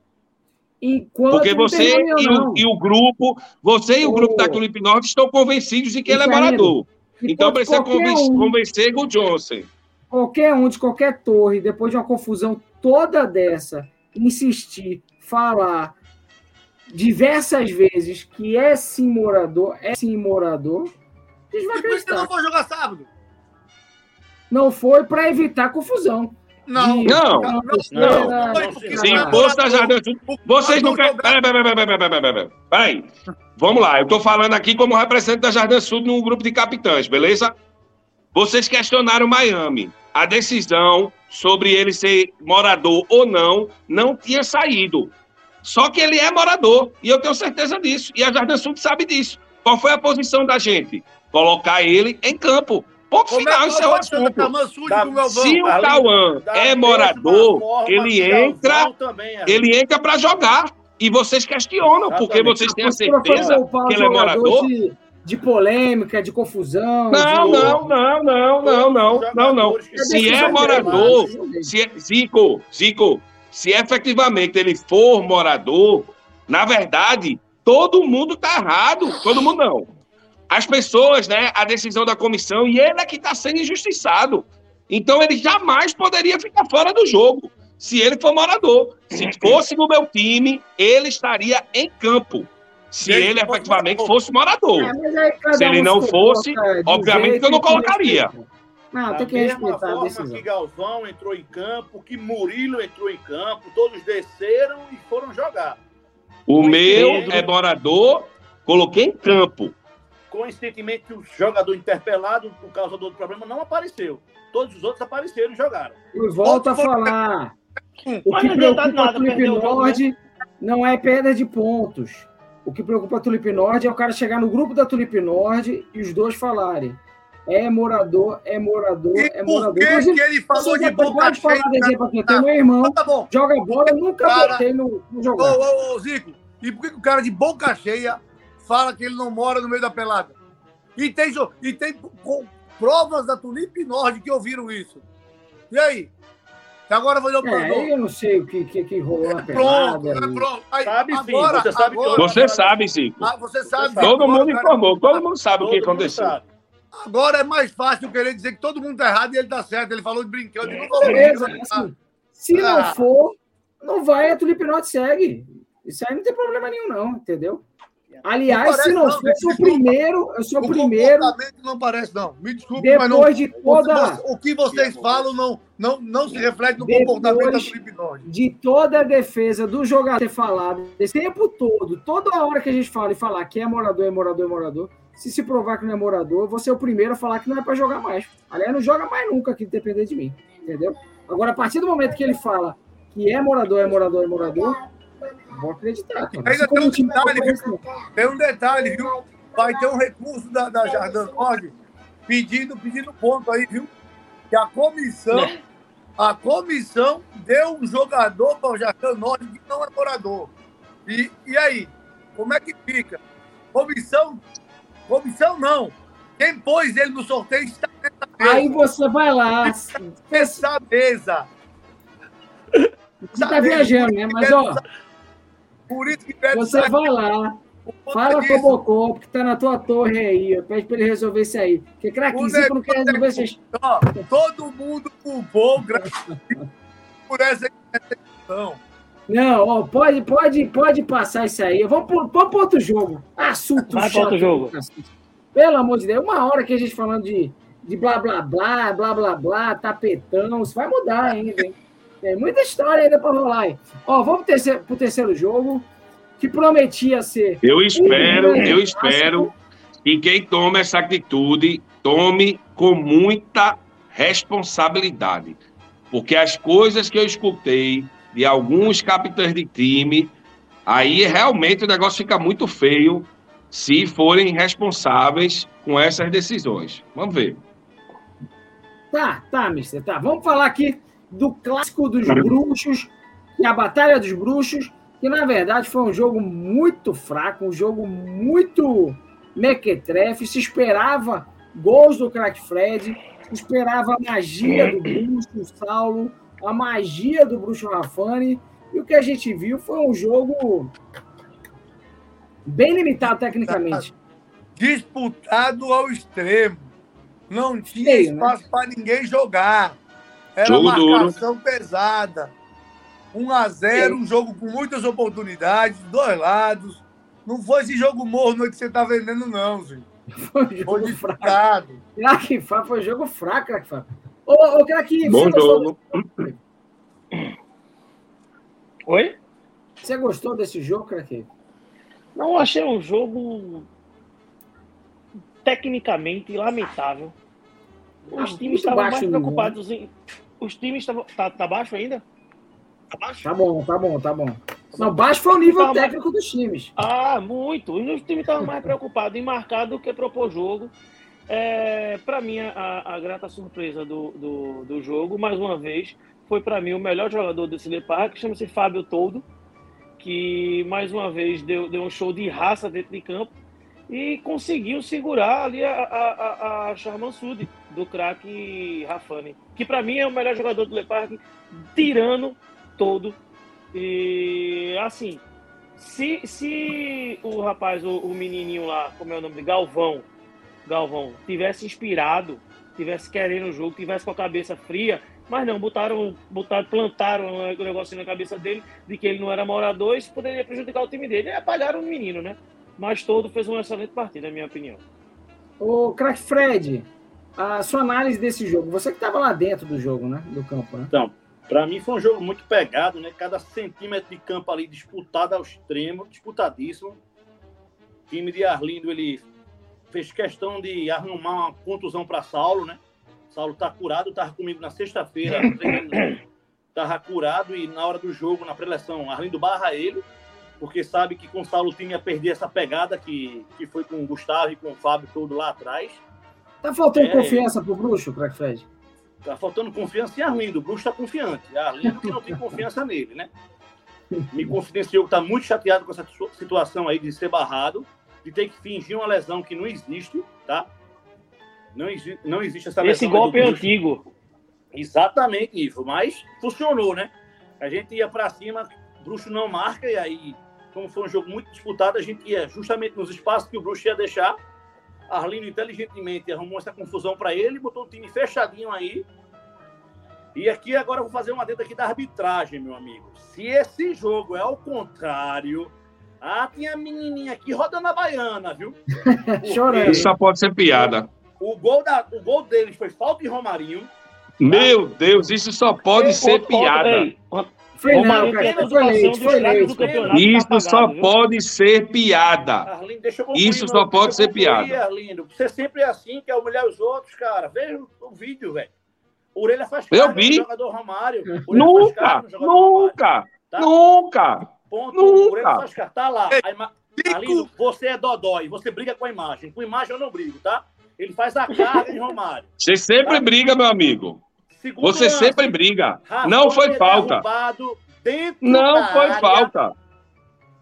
Enquanto Porque você e o, e o grupo, você e o grupo da Tulip Norte estão convencidos de que ele é Isso morador. Então precisa qualquer conven- um- convencer Gu Johnson. qualquer um de qualquer torre, depois de uma confusão toda dessa, insistir, falar diversas vezes que é sim morador, é sim morador, eles vão E por isso que não acreditar. foi jogar sábado? Não foi para evitar confusão. Não. Não. Não, não, Se Ah. imposto a Jardim Sul. O- Vocês não querem. Peraí, peraí, peraí, peraí. Vamos lá, eu estou falando aqui como representante da Jardim Sul num grupo de capitães, beleza? Vocês questionaram Miami. A decisão sobre ele ser morador ou não não tinha saído. Só que ele é morador, e eu tenho certeza disso. E a Jardim Sul sabe disso. Qual foi a posição da gente? Colocar ele em campo. Ponto Como final, é isso é? Se o Cauã é morador, forma ele entra também é. ele entra para jogar. E vocês questionam, porque Exatamente. vocês têm a certeza que o ele é morador? De, de polêmica, de confusão. Não, de... não, não, não, não, não, não, não. Se é morador, se é, Zico, Zico, se efetivamente ele for morador, na verdade, todo mundo está errado. Todo mundo não. As pessoas, né? A decisão da comissão, e ele é que está sendo injustiçado. Então ele jamais poderia ficar fora do jogo. Se ele for morador. Se fosse no meu time, ele estaria em campo. Se ele se fosse efetivamente morador? fosse morador. É, Se ele não se fosse, obviamente que eu não colocaria. Não, tem que respeitar a forma decisão. que Galvão entrou em campo, que Murilo entrou em campo, todos desceram e foram jogar. O meu Pedro- é morador, coloquei em campo. Coincidentemente, o jogador interpelado, por causa do outro problema, não apareceu. Todos os outros apareceram e jogaram. E volto a falar. O Mas que preocupa nada o jogo, Nord não é perda de pontos. O que preocupa a Tulip Nord é o cara chegar no grupo da Tulip Nord e os dois falarem. É morador, é morador, E é por morador. que, Inclusive, que ele falou de boca pode falar cheia? tenho meu irmão, Tá bom. joga bola, eu nunca Cara- botei no, no Ô, jogar. ô, ô, Zico, e por que, que o cara de boca cheia fala que ele não mora no meio da pelada? E tem, e tem provas da Tulip Nord que ouviram isso. E aí? E agora vai dar o É, eu não sei o que, que, que rolou na Pronto, pelada. é aí. pronto. Aí, Sabe sim, agora, você sabe que agora, Você sabe, Zico. ah, você sabe. Todo agora, mundo cara, informou, todo mundo sabe o que Todo aconteceu. sabe. Agora é mais fácil querer dizer que todo mundo tá errado e ele tá certo. Ele falou de brincando e não falou Beleza, brincando. assim, se Ah. não for, não vai, a Tulip Norte segue. Isso aí não tem problema nenhum, não, entendeu? Aliás, Não se não não, for, eu sou o primeiro, eu sou o O primeiro, comportamento não parece, não. Me desculpe, mas não. depois de toda, Você- O que vocês falam não, não, não se reflete no Depois- comportamento da Tulip Nord. de toda a defesa do jogador ter falado, esse tempo todo, toda hora que a gente fala e falar que é morador, é morador, é morador, se se provar que não é morador, vou ser o primeiro a falar que não é para jogar mais. Aliás, não joga mais nunca que depender de mim, entendeu? Agora, a partir do momento que ele fala que é morador, é morador, é morador, vou acreditar. Cara. Ainda tem um detalhe, viu? Tem um detalhe, viu? Vai ter um recurso da, da Jardim Nord pedindo, pedindo ponto aí, viu? Que a comissão, a comissão deu um jogador para o Jardim Norte que não é morador. E, e aí? Como é que fica? Comissão, comissão não. Quem pôs ele no sorteio está nessa mesa. Aí você vai lá. Essa mesa. Você está viajando, né? Mas, ó. Por isso que você vai lá. Fala com o Bocô, que tá na tua torre aí. Pede para ele resolver isso aí. Porque craquezinho não quer resolver isso. Todo mundo culpou por essa questão. Não, ó, pode, pode, pode passar isso aí. Vamos para outro jogo. Assunto Vai chato. outro jogo. Pelo amor de Deus, uma hora que a gente falando de, de blá blá blá, blá blá blá, tapetão, isso vai mudar ainda, hein? Tem muita história ainda para rolar aí. Ó, vamos para o terceiro jogo, que prometia ser. Eu espero, um eu espero que quem toma essa atitude tome com muita responsabilidade. Porque as coisas que eu escutei de alguns capitães de time, aí realmente o negócio fica muito feio se forem responsáveis com essas decisões. Vamos ver. Tá, tá, mister, tá. Vamos falar aqui do clássico dos bruxos, que é a Batalha dos Bruxos, que na verdade foi um jogo muito fraco, um jogo muito mequetrefe. Se esperava gols do craque Fred, se esperava a magia do bruxo Saulo, a magia do Bruxo Rafani. E o que a gente viu foi um jogo bem limitado tecnicamente. Disputado ao extremo. Não tinha Sim, né? espaço né? para ninguém jogar. Era jogo marcação duro. pesada. 1 a 0 Sim. um jogo com muitas oportunidades, dois lados. Não foi esse jogo morno que você está vendendo, não, gente. Foi um jogo foi fraco. Crack, foi jogo fraco, Crack Ô, ô Crack, Bom jogo. Oi? Você gostou desse jogo, Crack? Não, achei um jogo tecnicamente lamentável. Os ah, times estavam mais preocupados em. Os times estavam. Tá, tá baixo ainda? Tá baixo? Tá bom, tá bom, tá bom. Não, baixo foi o nível técnico mais... dos times. Ah, muito. Os times estavam mais preocupados em marcar do que propor jogo. É, para mim, a, a, grata surpresa do, do, do, jogo, mais uma vez, foi para mim o melhor jogador desse Le Parque, chama-se Fábio Toldo, que mais uma vez deu, deu um show de raça dentro de campo e conseguiu segurar ali a, a, a, Charman Sud, do craque Rafani, que para mim é o melhor jogador do Le Parque, tirando todo. E assim, se, se o rapaz, o, o menininho lá, como é o nome de Galvão, Galvão, tivesse inspirado, tivesse querendo o jogo, tivesse com a cabeça fria, mas não, botaram, botaram plantaram o negócio na cabeça dele de que ele não era morador, isso poderia prejudicar o time dele. E apagaram o menino, né? Mas todo fez uma excelente partida, na minha opinião. O crack Fred, a sua análise desse jogo, você que estava lá dentro do jogo, né? Do campo, né? Então, para mim foi um jogo muito pegado, né? Cada centímetro de campo ali disputado ao extremo, disputadíssimo. O time de Arlindo, ele fez questão de arrumar uma contusão para Saulo, né? Saulo tá curado, tava comigo na sexta-feira, tava curado e na hora do jogo, na preleção, Arlindo barra ele, porque sabe que com Saulo o time ia perder essa pegada que, que foi com o Gustavo e com o Fábio todo lá atrás. Tá faltando é, confiança pro Bruxo, Crack Fred? Tá faltando confiança em Arlindo. O Bruxo tá confiante. Arlindo que não tem confiança nele, né? Me confidenciou que tá muito chateado com essa situação aí de ser barrado de ter que fingir uma lesão que não existe, tá? Não, exi não existe essa lesão. Esse golpe é antigo. Exatamente, Ivo, mas funcionou, né? A gente ia para cima, Bruxo não marca, e aí, como foi um jogo muito disputado, a gente ia justamente nos espaços que o Bruxo ia deixar. Arlindo inteligentemente arrumou essa confusão para ele, botou o time fechadinho aí. E aqui agora eu vou fazer uma dentro aqui da arbitragem, meu amigo. Se esse jogo é ao contrário, ah, tinha a menininha aqui rodando a baiana, viu? Chorando. Isso só pode ser piada. O, gol da, o gol deles foi falta de Romarinho. Meu Deus, isso só pode ser piada. Foi não, cara, foi leite, foi leite. Isso só pode ser piada. Arlindo, isso só pode ser piada. Arlindo. Você sempre é assim, quer humilhar os outros, cara. Veja o vídeo, velho. Orelha faz parte do jogador Romário. Nunca, nunca, Romário, tá? nunca. ponto, Nunca. o Breno Oscar tá lá. A ima... Arlindo, você é dodói, você briga com a imagem. Com imagem eu não brigo, tá? Ele faz a carga em Romário. Você sempre briga, meu amigo. Segundo Você lance, sempre briga. Rafinha Não foi é falta. Não da foi área. falta.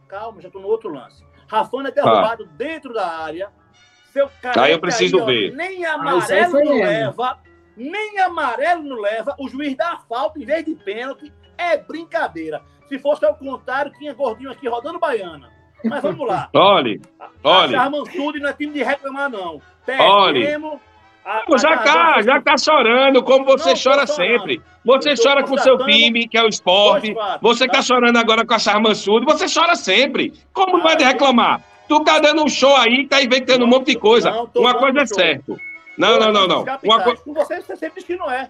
Calma, já tô no outro lance. Rafana é derrubado dentro da área. Seu cara Aí eu preciso ó, ver. Nem isso aí amarelo não mesmo. leva. Nem amarelo não leva. O juiz dá falta em vez de pênalti. É brincadeira. Se fosse ao contrário, tinha gordinho aqui rodando baiana. Mas vamos lá. Olhe, olhe. A Charmansude não é time de reclamar, não. Olhe. Perdemos. A, Pô, já tá, já tá chorando, como você Não chora sempre. Você chora com o seu time, que é o esporte. fatos, Você tá? tá chorando agora com a Charmansudo. Você chora sempre. Como não Ah, vai eu- reclamar? Tu tá dando um show aí, tá inventando um monte de coisa. Não, Uma coisa é certo. Não, não, não, não. Uma, co- Com você, você sempre diz que não é.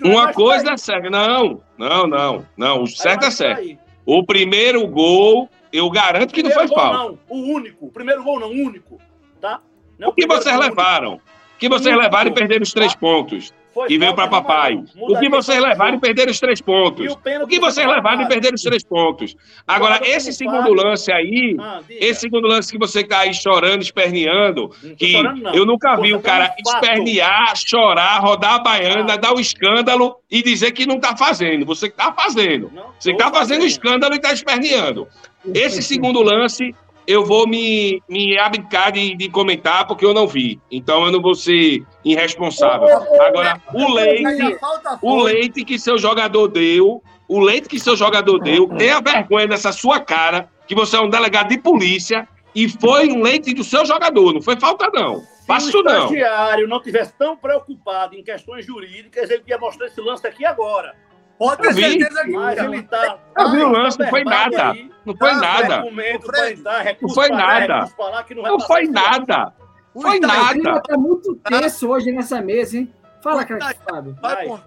Não é. uma mas coisa tá é certa. Não, não, não. Não, o certo é tá certo. O primeiro gol, eu garanto que não foi falta. Não, o único. O primeiro gol não, o único. Tá? Não é O que vocês levaram? Que vocês levaram e perderam os três pontos? Foi E veio de papai. O que vocês para levaram e perderam os três pontos? o que vocês levaram e perderam os três pontos? Agora, esse segundo lance aí, Ah, esse segundo lance que você tá aí chorando, esperneando, que eu nunca vi o cara um espernear, chorar, rodar a baiana, Ah. dar o escândalo e dizer que não tá fazendo. Você que tá fazendo. Você tô tá fazendo escândalo e tá esperneando. Esse segundo lance, eu vou me, me abdicar de, de comentar porque eu não vi. Então eu não vou ser irresponsável. Agora, o Leite, o leite que seu jogador deu, o leite que seu jogador deu, tenha vergonha dessa sua cara, que você é um delegado de polícia e foi um leite do seu jogador. Não foi falta, não. Faça Se o não. estagiário não tivesse tão preocupado em questões jurídicas, ele ia mostrar esse lance aqui agora. Pode ter certeza que ele tá. Eu vi o tá lance, não foi verbado nada. aí, Não foi Tá, nada. Recurso foi nada. não Não foi nada. o Foi nada. O clima tá muito tenso hoje nessa mesa, hein? Fala, craque Fábio.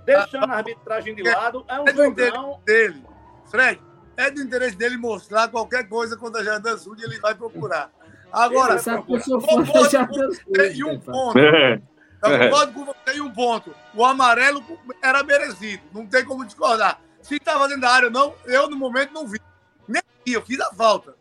deixando a arbitragem de lado, é um É do interesse jogão. dele. Fred, é do interesse dele mostrar qualquer coisa quando a Jardim Sul ele vai procurar. Agora, sabe que eu sou fã em um cara. ponto. É. Eu É. concordo com você em um ponto. O amarelo era merecido. Não tem como discordar. Se estava dentro da área ou não, eu no momento não vi. Nem vi, eu fiz a falta.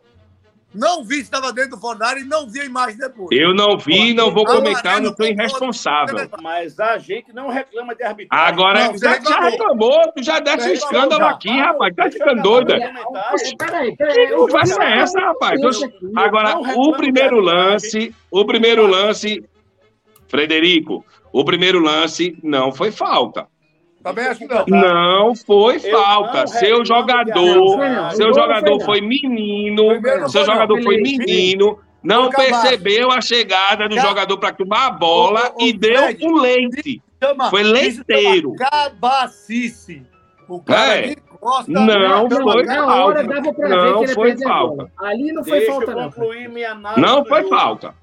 Não vi se estava dentro do fora da área e não vi a imagem depois. Eu não vi, não vou comentar, não sou irresponsável. Mas a gente não reclama de arbitragem. Agora, Não, já, você já reclamou, tu já desse um escândalo reclamou, aqui, rapaz. Tá ficando doida. Peraí, peraí. Que conversa é essa, rapaz? Agora, o primeiro lance, o primeiro lance, Frederico, o primeiro lance não foi falta. Também acho que não. Não foi Eu não falta. Seu jogador, arbitragem. seu O jogador não foi menino, Primeiro não seu foi não, jogador foi menino, não percebeu a chegada do jogador para tomar a bola Ô, ô, ô, e deu Fred, um leite. Chama- Foi leiteiro. Cabacice. O cara É. de costa. Não Não, foi na hora falta. dava pra Não ver que ele foi falta. Ali não foi Deixa falta, eu não. concluir minha análise. Não foi falta.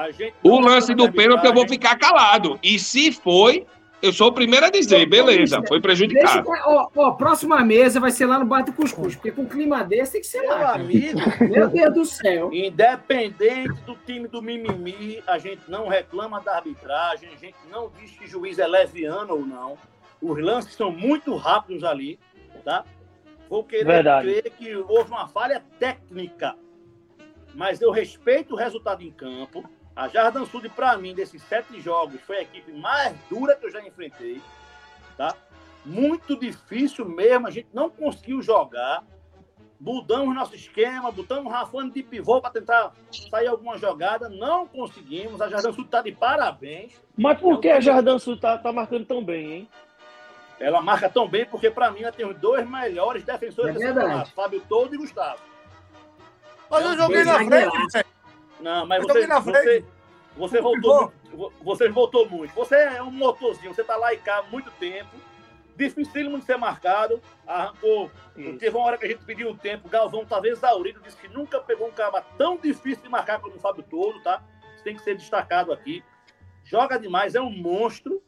A gente O lance do pênalti eu vou ficar calado. E se foi, eu sou o primeiro a dizer, beleza, foi Deixa, prejudicado. ó, ó, próxima mesa vai ser lá no Bate Cuscuz, porque com clima desse tem que ser Meu lá. amigo, Meu Deus do céu. independente do time do mimimi, a gente não reclama da arbitragem, a gente não diz que juiz é leviano ou não. Os lances são muito rápidos ali, tá? Vou querer Verdade. crer que houve uma falha técnica, mas eu respeito o resultado em campo. A Jardim Sud, para mim, desses sete jogos, foi a equipe mais dura que eu já enfrentei, tá? Muito difícil mesmo, a gente não conseguiu jogar. Mudamos nosso esquema, botamos o Rafane de pivô para tentar sair alguma jogada, não conseguimos. A Jardim Sul está de parabéns. Mas por que a Jardim Sul tá, tá marcando tão bem, hein? Ela marca tão bem porque, para mim, ela tem os dois melhores defensores É desse campeonato, Fábio Todo e Gustavo. Mas eu joguei na frente. Não, mas Eu você, você, frente. você voltou muito. Você voltou muito. Você é um motorzinho, você tá lá e cá há muito tempo. Dificílimo de ser marcado. Arrancou. Teve uma hora que a gente pediu o tempo. Galvão estava exaurido, disse que nunca pegou um cara tão difícil de marcar como o Fábio Todo, tá? Isso tem que ser destacado aqui. Joga demais, é um monstro.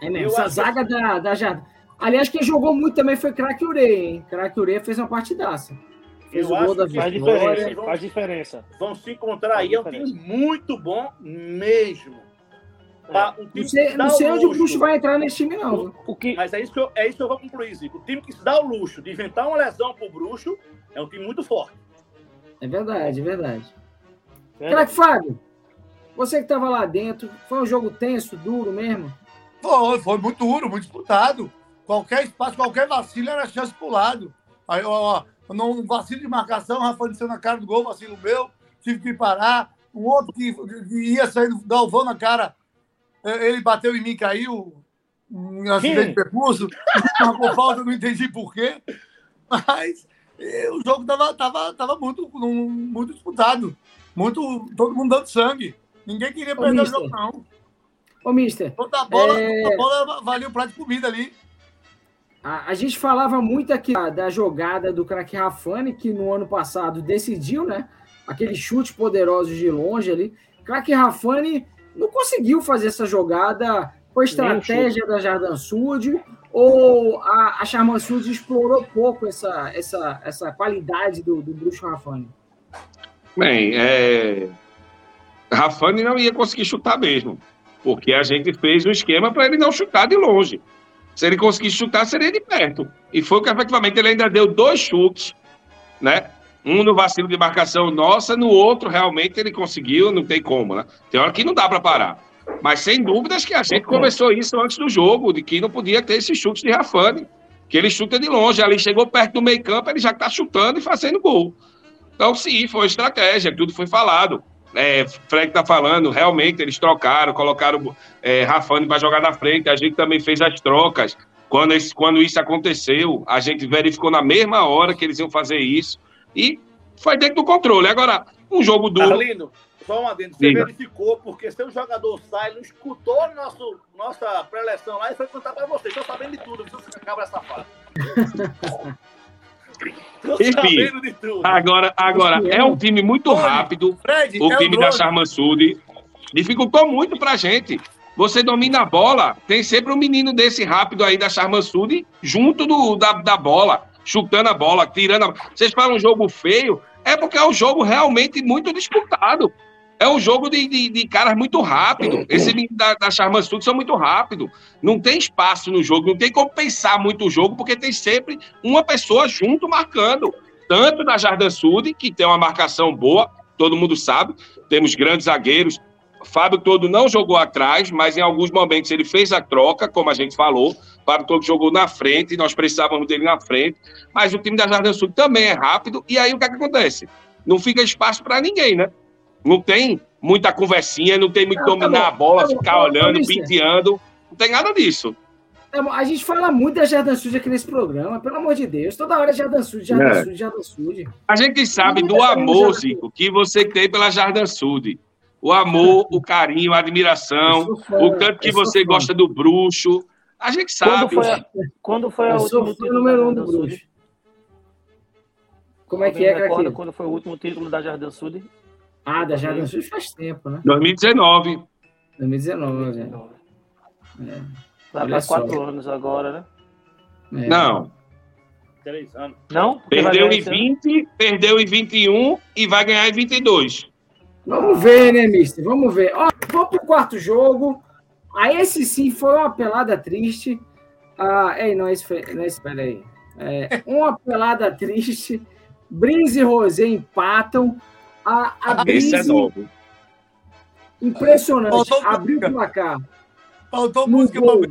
É mesmo, Eu essa acho- zaga da, da Jardim. Aliás, quem jogou muito também foi Craque Ure, hein? Craque Ure fez uma partidaça. Fez Eu o gol da que Faz vitória. diferença, vão- faz diferença. Vão se encontrar aí. É um time muito bom mesmo. Pra um time Não sei, que não sei o onde o luxo- Bruxo vai entrar nesse time, não. O que, Mas é isso, que eu, é isso que eu vou concluir, Zico. O time que se dá o luxo de inventar uma lesão pro bruxo é um time muito forte. É verdade, é verdade. É. Craque Fábio, você que estava lá dentro, foi um jogo tenso, duro mesmo? Foi, foi muito duro, muito disputado. Qualquer espaço, qualquer vacilo era chance pro lado. Aí, ó, ó, não vacilo de marcação, Rafa desceu na cara do gol, vacilo meu, tive que parar. Um outro que, ia saindo, Galvão na cara, eh, ele bateu em mim, caiu. Um acidente de percurso, marcou falta, não entendi por quê. Mas eh, o jogo tava, tava, tava muito, muito disputado. Muito, todo mundo dando sangue. Ninguém queria Ô, perder o jogo, não. Ô, mister, Toda bola, É. toda bola valia o prato de comida ali. A, a gente falava muito aqui da, da jogada do craque Rafani, que no ano passado decidiu, né? Aquele chute poderoso de longe ali. Craque Rafani não conseguiu fazer essa jogada. Foi estratégia da Jardim Sud ou a, a Charman Sud explorou pouco essa, essa, essa qualidade do, do Bruxo Rafani? Bem, é... Rafani não ia conseguir chutar mesmo, porque a gente fez um esquema para ele não chutar de longe. Se ele conseguisse chutar, seria de perto. E foi o que efetivamente ele ainda deu dois chutes, né? Um no vacilo de marcação nossa, no outro realmente ele conseguiu, não tem como, né? Tem hora que não dá para parar. Mas sem dúvidas que a gente conversou isso antes do jogo, de que não podia ter esse chute de Rafani, que ele chuta de longe, ali chegou perto do meio campo, ele já está chutando e fazendo gol. Então, sim, foi estratégia, tudo foi falado. É, Fred está falando, realmente eles trocaram, colocaram é, Rafani para jogar na frente, a gente também fez as trocas. Quando, esse- quando isso aconteceu, a gente verificou na mesma hora que eles iam fazer isso e foi dentro do controle. Agora, um jogo duro. Arlindo, só um adendo. Você Diga. verificou, porque seu jogador sai, não escutou nosso, nossa pré-eleção lá e foi contar pra você. Tô sabendo de tudo, viu, você cabra safado. Enfim. Agora, agora é um time muito rápido. Fred, o é time da Charman Sud dificultou muito pra gente. Você domina a bola, tem sempre um menino desse rápido aí da Charman Sud junto do, da, da bola, chutando a bola, tirando a... Vocês falam um jogo feio, é porque é um jogo realmente muito disputado. É um jogo de, de, de caras muito rápido. Esse da, da Charman Sud são muito rápido. Não tem espaço no jogo, não tem como pensar muito o jogo, porque tem sempre uma pessoa junto marcando. Tanto da Jardim Sud, que tem uma marcação boa, todo mundo sabe, temos grandes zagueiros. Fábio Todo não jogou atrás, mas em alguns momentos ele fez a troca, como a gente falou. Fábio Todo jogou na frente, nós precisávamos dele na frente. Mas o time da Jardim Sul também é rápido. E aí o que, é que acontece? Não fica espaço para ninguém, né? Não tem muita conversinha, não tem muito Não, tá dominar bom. a bola, Tá ficar tá bom, olhando, mister. penteando. Não tem nada disso. É, A gente fala muito da Jardim Sud aqui nesse programa, pelo amor de Deus. Toda hora é Jardim Sud, Jardim É. Sud, Jardim Sud. A gente sabe do Não, amor, Zico, que você tem pela Jardim Sud. O amor, o carinho, a admiração, fã, o tanto que você fã. gosta do bruxo. A gente Quando sabe. foi a, quando foi a fã título número um do? Bruxo. Como é que é, Craquinho? quando foi o último título da Jardim Sud? Ah, da Jardim Sud faz tempo, né? 2019. 2019, né? Vai Olha para quatro anos agora, né? É. Não. Três anos. Não? Perdeu em esse ano. 20, perdeu em 21 e vai ganhar em 22. Vamos ver, né, mister? Vamos ver. Ó, vamos pro quarto jogo. Aí esse sim foi uma pelada triste. Ah, ei, não, esse foi. Não, esse, peraí. É, uma pelada triste. Brinze e Rosé empatam. A, a Esse é novo. impressionante, Faltou abriu o música. placar. Faltou No música gol.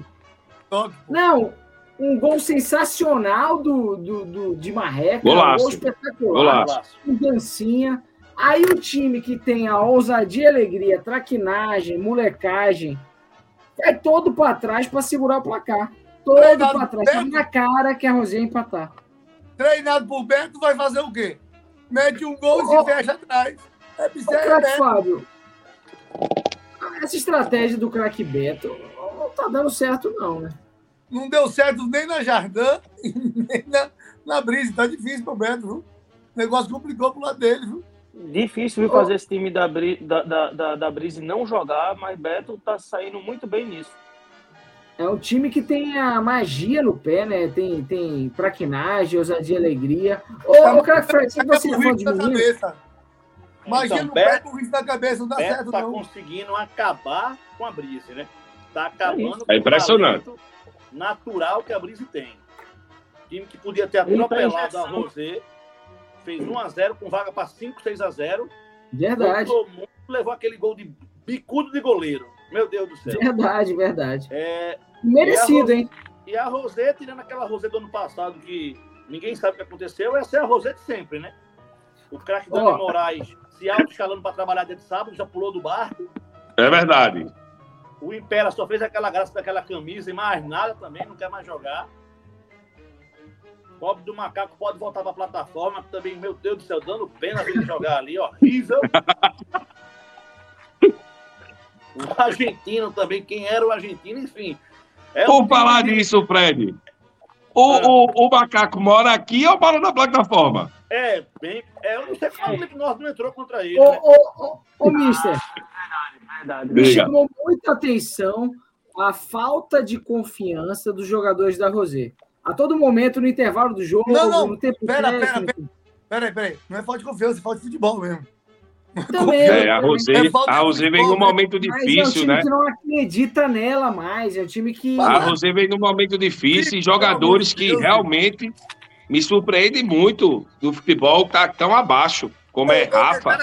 pra. Não, um gol sensacional do, do, do- de Marreca. Golaço. Um gol espetacular. Golaço. com dancinha. Aí o time que tem a ousadia, alegria, traquinagem, molecagem, vai todo para trás para segurar o placar. Todo para trás. Tá na cara que a Rosé ia empatar. Treinado por Beto, vai fazer o quê? Mete um gol e se Ô, fecha atrás. É bizarro, craque né? Fábio, essa estratégia do craque Beto não tá dando certo, não, né? Não deu certo nem na Jardim, nem na, na Brise. Tá difícil pro Beto, viu? O negócio complicou pro lado dele, viu? Difícil viu, fazer esse time da, da, da, da Brise não jogar, mas Beto tá saindo muito bem nisso. É um time que tem a magia no pé, né? Tem, tem traquinagem, ousadia, alegria. Ô, ô craque Fred, você que você é fã de cabeça. Imagina Então, o Beto- pé com isso na cabeça, não dá Beto certo, tá não. conseguindo acabar com a Brise, né? Tá acabando É impressionante. com o natural que a Brise tem. Time que podia ter tá atropelado a. Rosé, fez 1x0 com vaga para 5, 6x0. Verdade, Todo mundo levou aquele gol de bicudo de goleiro. Meu Deus do céu. verdade, verdade. É, Merecido, hein? e a Rosé, tirando aquela Rosé do ano passado que ninguém sabe o que aconteceu, essa é a Rosé de sempre, né? O craque Dani Ó. Moraes se auto-escalando para trabalhar dentro de sábado, já pulou do barco. É verdade. O Impera só fez aquela graça daquela camisa e mais nada também, não quer mais jogar. Pobre do macaco pode voltar para a plataforma, também, meu Deus do céu, dando pena ele jogar ali, horrível. O argentino também, quem era o argentino, enfim. É Por falar nisso, Fred, o, Ah. o, o macaco mora aqui ou mora na plataforma? É, bem. É, eu não sei como o Felipe Norte não entrou contra ele. Ô, né? ô, ô, ô, mister, Verdade. me Diga. chamou muita atenção a falta de confiança dos jogadores da Rosé. A todo momento, no intervalo do jogo, Não, não, no tempo pera, pera, técnico, Peraí, peraí. Não é falta de confiança, é falta de futebol mesmo. Também. É, a Rosé, É falta de a Rosé vem futebol, num né? momento Mas é um difícil, time né? que não acredita nela mais. É um time que. A Rosé vem num momento difícil e jogadores que realmente me surpreendem muito do futebol tá tão abaixo, como é Rafa.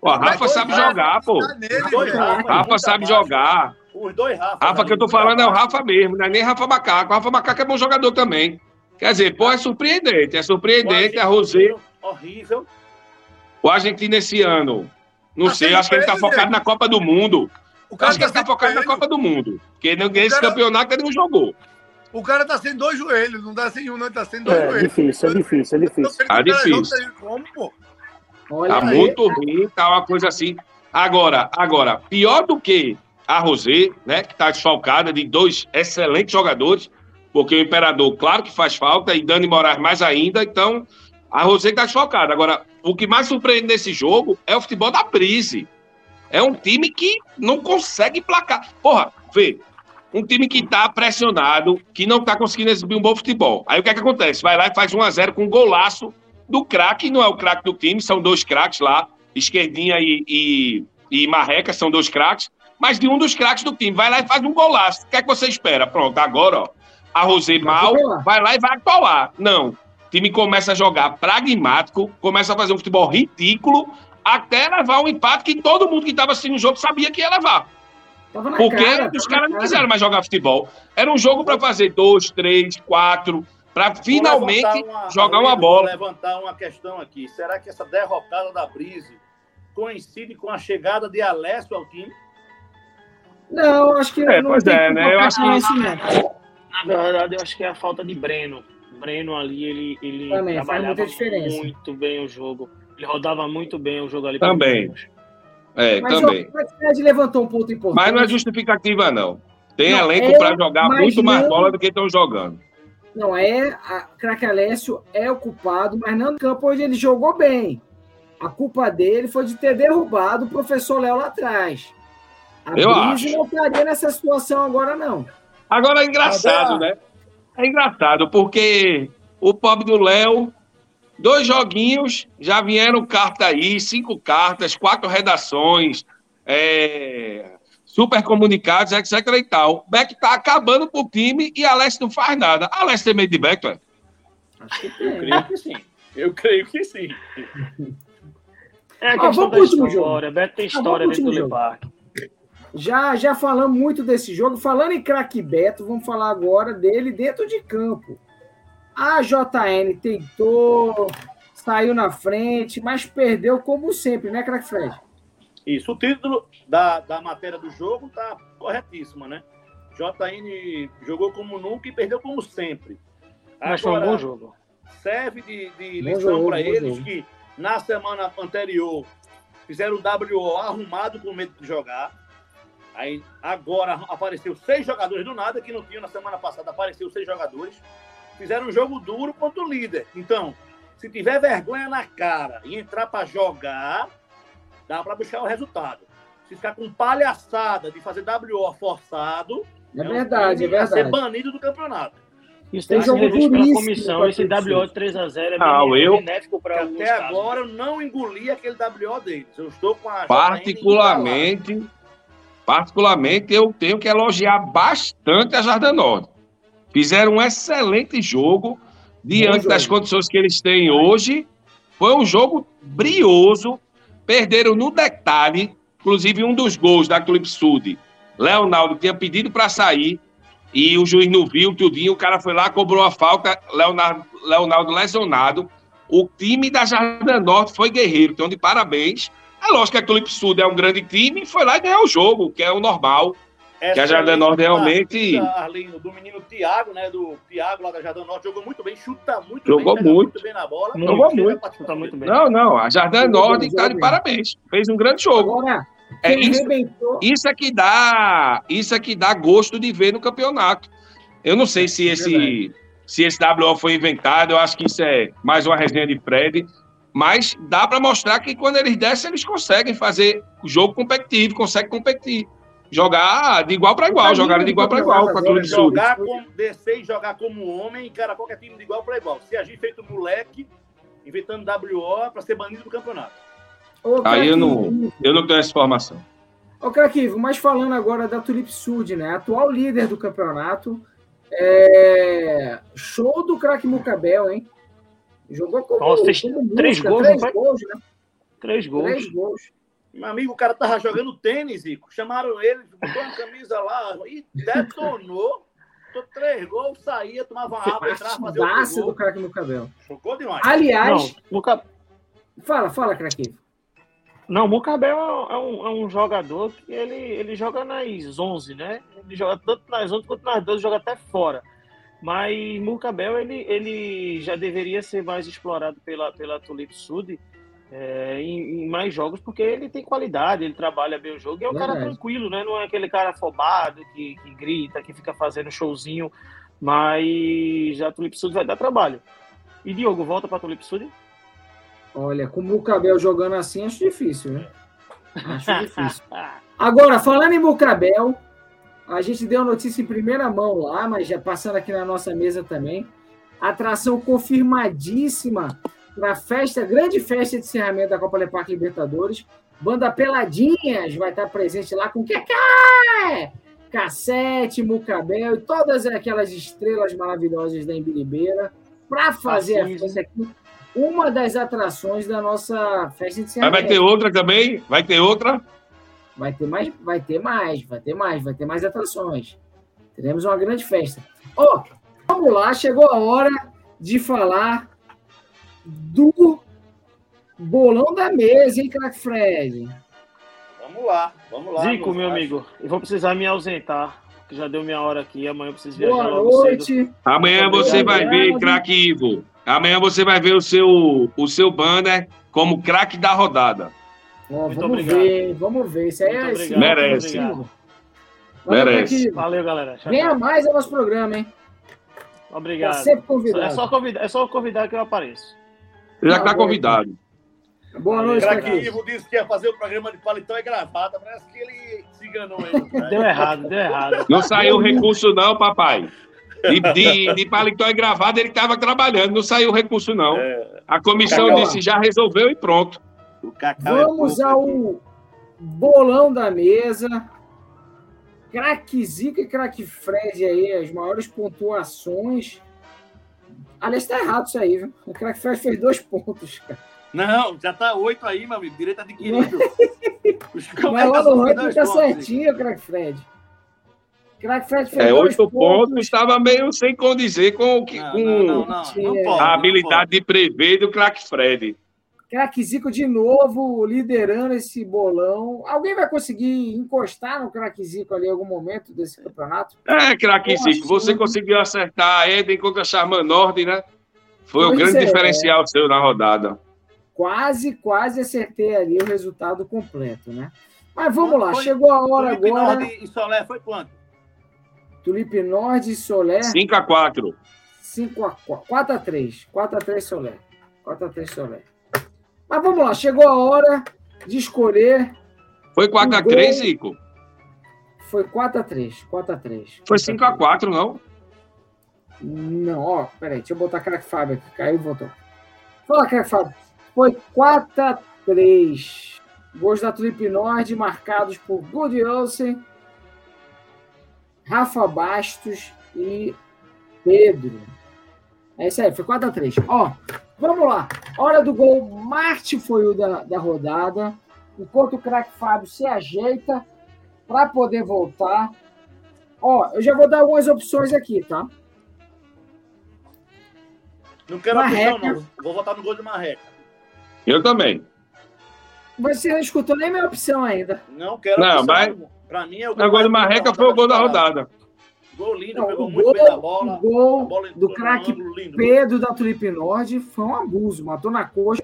Pô, Rafa sabe jogar, pô. tá. Rafa, sabe jogar. Os dois Rafa. Rafa que eu tô falando é o Rafa mesmo, não é nem Rafa Macaco. Rafa Macaco é bom jogador também. Quer dizer, pô, é surpreendente, é surpreendente a Rosé, Horrível. O argentino esse ano. Não Tá sei, acho que ele tá ele, focado gente. na Copa do Mundo. O cara Acho que ele tá focado na. Copa do Mundo. Porque nesse cara- campeonato ele não jogou. O cara tá sem dois joelhos, não dá sem um, não, ele tá sem dois É joelhos. difícil, é difícil, é difícil. Ele Tá difícil. jogo, tá Como, pô? Olha Tá aí. muito ruim, tá uma coisa assim. Agora, agora, pior do que a Rosé, né, que tá desfalcada de dois excelentes jogadores, porque o Imperador, claro que faz falta, e Dani Moraes mais ainda, então a Rosé tá desfalcada. Agora, o que mais surpreende nesse jogo é o futebol da Prise. É um time que não consegue placar. Porra, vê, um time que tá pressionado, que não tá conseguindo exibir um bom futebol. Aí o que é que acontece? Vai lá e faz 1 a 0 com um golaço do craque, não é o craque do time, são dois craques lá, Esquerdinha e, e, e Marreca, são dois craques, mas de um dos craques do time. Vai lá e faz um golaço. O que é que você espera? Pronto, agora, ó, a Rosé mal, vai lá e vai atolar. Não. O time começa a jogar pragmático, começa a fazer um futebol ridículo, até levar um empate que todo mundo que estava assistindo o jogo sabia que ia levar. Porque cara, os caras não cara. quiseram mais jogar futebol. Era um jogo para fazer dois, três, quatro, para Vou finalmente levantar jogar uma Vou bola. levantar uma questão aqui. Será que essa derrocada da Brise coincide com a chegada de Alessio ao time? Não, acho que É, não pois tem é, né? Eu acho que- conhecimento. Na verdade, eu acho que é a falta de Breno. Breno ali, ele, ele Também, faz trabalhava muita diferença. muito bem o jogo. Ele rodava muito bem o jogo ali. Também. É, Mas também. o Fred levantou um ponto importante. Mas não é justificativa, não. Tem Não, elenco é, para jogar muito mais não- bola do que estão jogando. Não é, a Craque Alessio é o culpado, mas não no campo onde ele jogou bem. A culpa dele foi de ter derrubado o professor Léo lá atrás. A Eu Brise acho. não estaria nessa situação agora, não. Agora é engraçado, Até- né? É engraçado, porque o pobre do Léo, dois joguinhos, já vieram carta aí, cinco cartas, quatro redações, é, super comunicados, etc e tal. Beck tá acabando pro time e a Alessio não faz nada. A Alessio tem medo de Beck, que Eu creio que sim. Eu creio que sim. É a Ó, questão vamos da jogo. história. Beto tem Ah, história pro dentro do Parque. Já, já falamos muito desse jogo. Falando em craque Beto, vamos falar agora dele dentro de campo. A JN tentou, saiu na frente, mas perdeu como sempre, né, craque Fred? Isso, o título da, da matéria do jogo tá corretíssima, né? JN jogou como nunca e perdeu como sempre. Mas foi um bom jogo. serve de, de lição para eles jogo. que na semana anterior fizeram o WO arrumado com medo de jogar. Aí agora apareceu seis jogadores do nada, que não tinham na semana passada, apareceu seis jogadores. Fizeram um jogo duro contra o líder. Então, se tiver vergonha na cara e entrar para jogar, dá para buscar o resultado. Se ficar com palhaçada de fazer WO forçado, É um verdade, é a ser verdade. banido do campeonato. Isso tem que ser revisto pela comissão. Esse WO de 3x0 é ah, eu... benéfico para Até agora eu não engoli aquele WO deles. Eu estou com a Particularmente, particularmente, eu tenho que elogiar bastante a Jardim Norte. Fizeram um excelente jogo diante das condições que eles têm hoje. Foi um jogo brioso. Perderam no detalhe, inclusive um dos gols da Clube Sud. Leonardo tinha pedido para sair e o juiz não viu, tudinho, o cara foi lá, cobrou a falta, Leonardo, Leonardo lesionado. O time da Jardim Norte foi guerreiro, então de parabéns. É lógico que a Clipe Sud é um grande time, foi lá e ganhou o jogo, que é o normal. Essa que a Jardim Norte realmente. Arlindo, do menino Thiago, né? Do Thiago lá da Jardim Norte, jogou muito bem, chuta muito jogou bem. Muito. muito bem na bola. Jogou muito. Chuta muito bem. Não, não, a Jardim Norte está de parabéns. Fez um grande jogo. Agora, é isso, isso é que dá, isso é que dá gosto de ver no campeonato. Eu não sei se esse, se esse WO foi inventado, eu acho que isso é mais uma resenha de Fred, mas dá para mostrar que quando eles descem, eles conseguem fazer o jogo competitivo, conseguem competir. Jogar de igual para igual, jogar de igual para igual com a Clube Sul. Jogar com, descer e jogar como homem, cara, qualquer time de igual para igual. Se agir feito moleque, inventando WO para ser banido do campeonato. Ô, Aí eu não, eu não tenho essa informação. Ô, Craquivo, mas falando agora da Tulip Sud, né? Atual líder do campeonato. É... Show do craque Mucabel, hein? Jogou como, Nossa, fez como três gols, três gols, né? Três gols. Três gols. Meu amigo, o cara tava jogando tênis, Zico. Chamaram ele, botou uma camisa lá e detonou. Tô três gols, saía, tomava água, entrava, fazia o do craque Mucabel. Chocou demais. Aliás... Não, Fala, fala, craque. Não, o Mucabel é um, é um jogador que ele, ele joga nas 11, né? Ele joga tanto nas 11 quanto nas 12, joga até fora. Mas Mucabel, ele, ele já deveria ser mais explorado pela, pela Tulip Sud é, em, em, mais jogos, porque ele tem qualidade, ele trabalha bem o jogo e é um cara tranquilo, né? Não é aquele cara afobado que, que grita, que fica fazendo showzinho, mas a Tulip Sud vai dar trabalho. E Diogo, volta para a Tulip Sud? Olha, com o Mucabel jogando assim, acho difícil, né? Acho difícil. Agora, falando em Mucabel, a gente deu notícia em primeira mão lá, mas já passando aqui na nossa mesa também. Atração confirmadíssima para a festa, grande festa de encerramento da Copa Leparque Libertadores. Banda Peladinhas vai estar presente lá com Keké, Cassete, Mucabel e todas aquelas estrelas maravilhosas da Embiribeira para fazer a festa aqui uma das atrações da nossa festa de Mas vai ter outra também? Vai ter outra? Vai ter mais, vai ter mais, vai ter mais, vai ter mais atrações. Teremos uma grande festa. Ó, oh, vamos lá, chegou a hora de falar do bolão da mesa, hein, craque Fred? Vamos lá, vamos lá. Zico, meu amigo, eu vou precisar me ausentar, que já deu minha hora aqui, amanhã eu preciso viajar Boa noite. Cedo. Amanhã você vai ver, craque Ivo. Amanhã você vai ver o seu, o seu banner como craque da rodada. Oh, vamos obrigado. ver, vamos ver. Isso aí é esse, Merece. Merece. Valeu, galera. Venha mais ao nosso programa, hein? Obrigado. Tá sempre convidado. É só convidar, é só convidar que eu apareço. Já está convidado. Boa noite, Craque Ivo disse que ia fazer o programa de paletó e gravata. Parece que ele se enganou aí. Né? Deu errado, deu errado. Não saiu recurso, não, papai. De, de, de paletó e gravado, ele estava trabalhando, não saiu recurso, não. É. A comissão disse, já resolveu e pronto. É Vamos é ao bolão da mesa. Craque Zica e craque Fred aí, as maiores pontuações. Aliás, tá errado isso aí, viu? O craque Fred fez dois pontos, cara. Não, já tá oito aí, meu amigo. Direito adquirido. Mas lá no ranking tá certinho, craque Fred. Crack Fred fez é, oito pontos, estava meio sem condizer com, não, com não, não, a habilidade de prever do craque Fred. Craque Zico de novo liderando esse bolão. Alguém vai conseguir encostar no craque Zico ali em algum momento desse campeonato? É, craque Zico, você conseguiu acertar a Eden contra a Charman Nord, né? Foi pois o grande é, diferencial é. seu na rodada. Quase, quase acertei ali o resultado completo, né? Mas vamos lá, foi, chegou a hora agora. E Solé foi quanto? Tulipe Nord e Solé. 5x4. 5x4. 4x3. 4x3 Solé. 4x3 Solé. Mas vamos lá, chegou a hora de escolher. Foi 4x3, Zico? Foi 4x3. 4x3. Foi 5x4, não? Não, ó, peraí, deixa eu botar craque Fábio aqui. Caiu e voltou. Fala, craque Fábio. Foi 4x3. Gols da Tulip Nord marcados por Good Olsen, Rafa Bastos e Pedro. É isso aí, foi 4x3. Ó, vamos lá. Hora do gol. Marte foi o da, da rodada. Enquanto o craque Fábio se ajeita para poder voltar. Ó, eu já vou dar algumas opções aqui, tá? Não quero Marreca. opção, não. Vou votar no gol de Marreca. Eu também. Você não escutou nem minha opção ainda. Não quero não, opção. Mas... Pra mim é o gol. Agora do Marreca foi o gol da rodada. Gol lindo, não, pegou muito gol, bem na bola. O gol bola do craque Pedro da Tulip Nord foi um abuso. Matou na coxa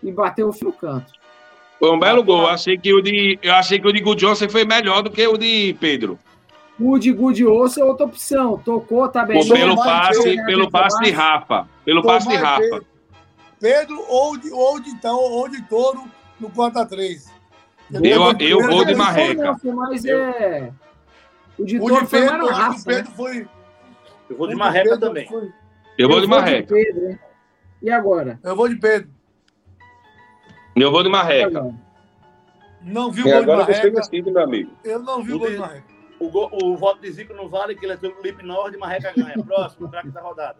e bateu o canto. Foi um belo gol. Eu achei que o de, eu achei que o de Good Johnson foi melhor do que o de Pedro. O de Good Johnson é outra opção. Tocou, tá bem. Pelo passe, Pedro, pelo passe de Rafa. Pelo passe de Rafa. Pedro, ou de, ou de então, ou de touro no 4x3. Eu, eu, eu vou de Marreca. Mas é. O de, o de Pedro, foi Rafa, Pedro né? foi. Eu vou de Marreca de também. Foi... Eu vou de Marreca. De Pedro, e agora? Eu vou de Pedro. Eu vou de Marreca. Não vi o gol de Marreca. Decidido, meu amigo. Eu não vi o, o gol de Marreca. O, go, o voto de Zico não vale, que ele é do Lip Nord e Marreca ganha. Próximo, craque da rodada.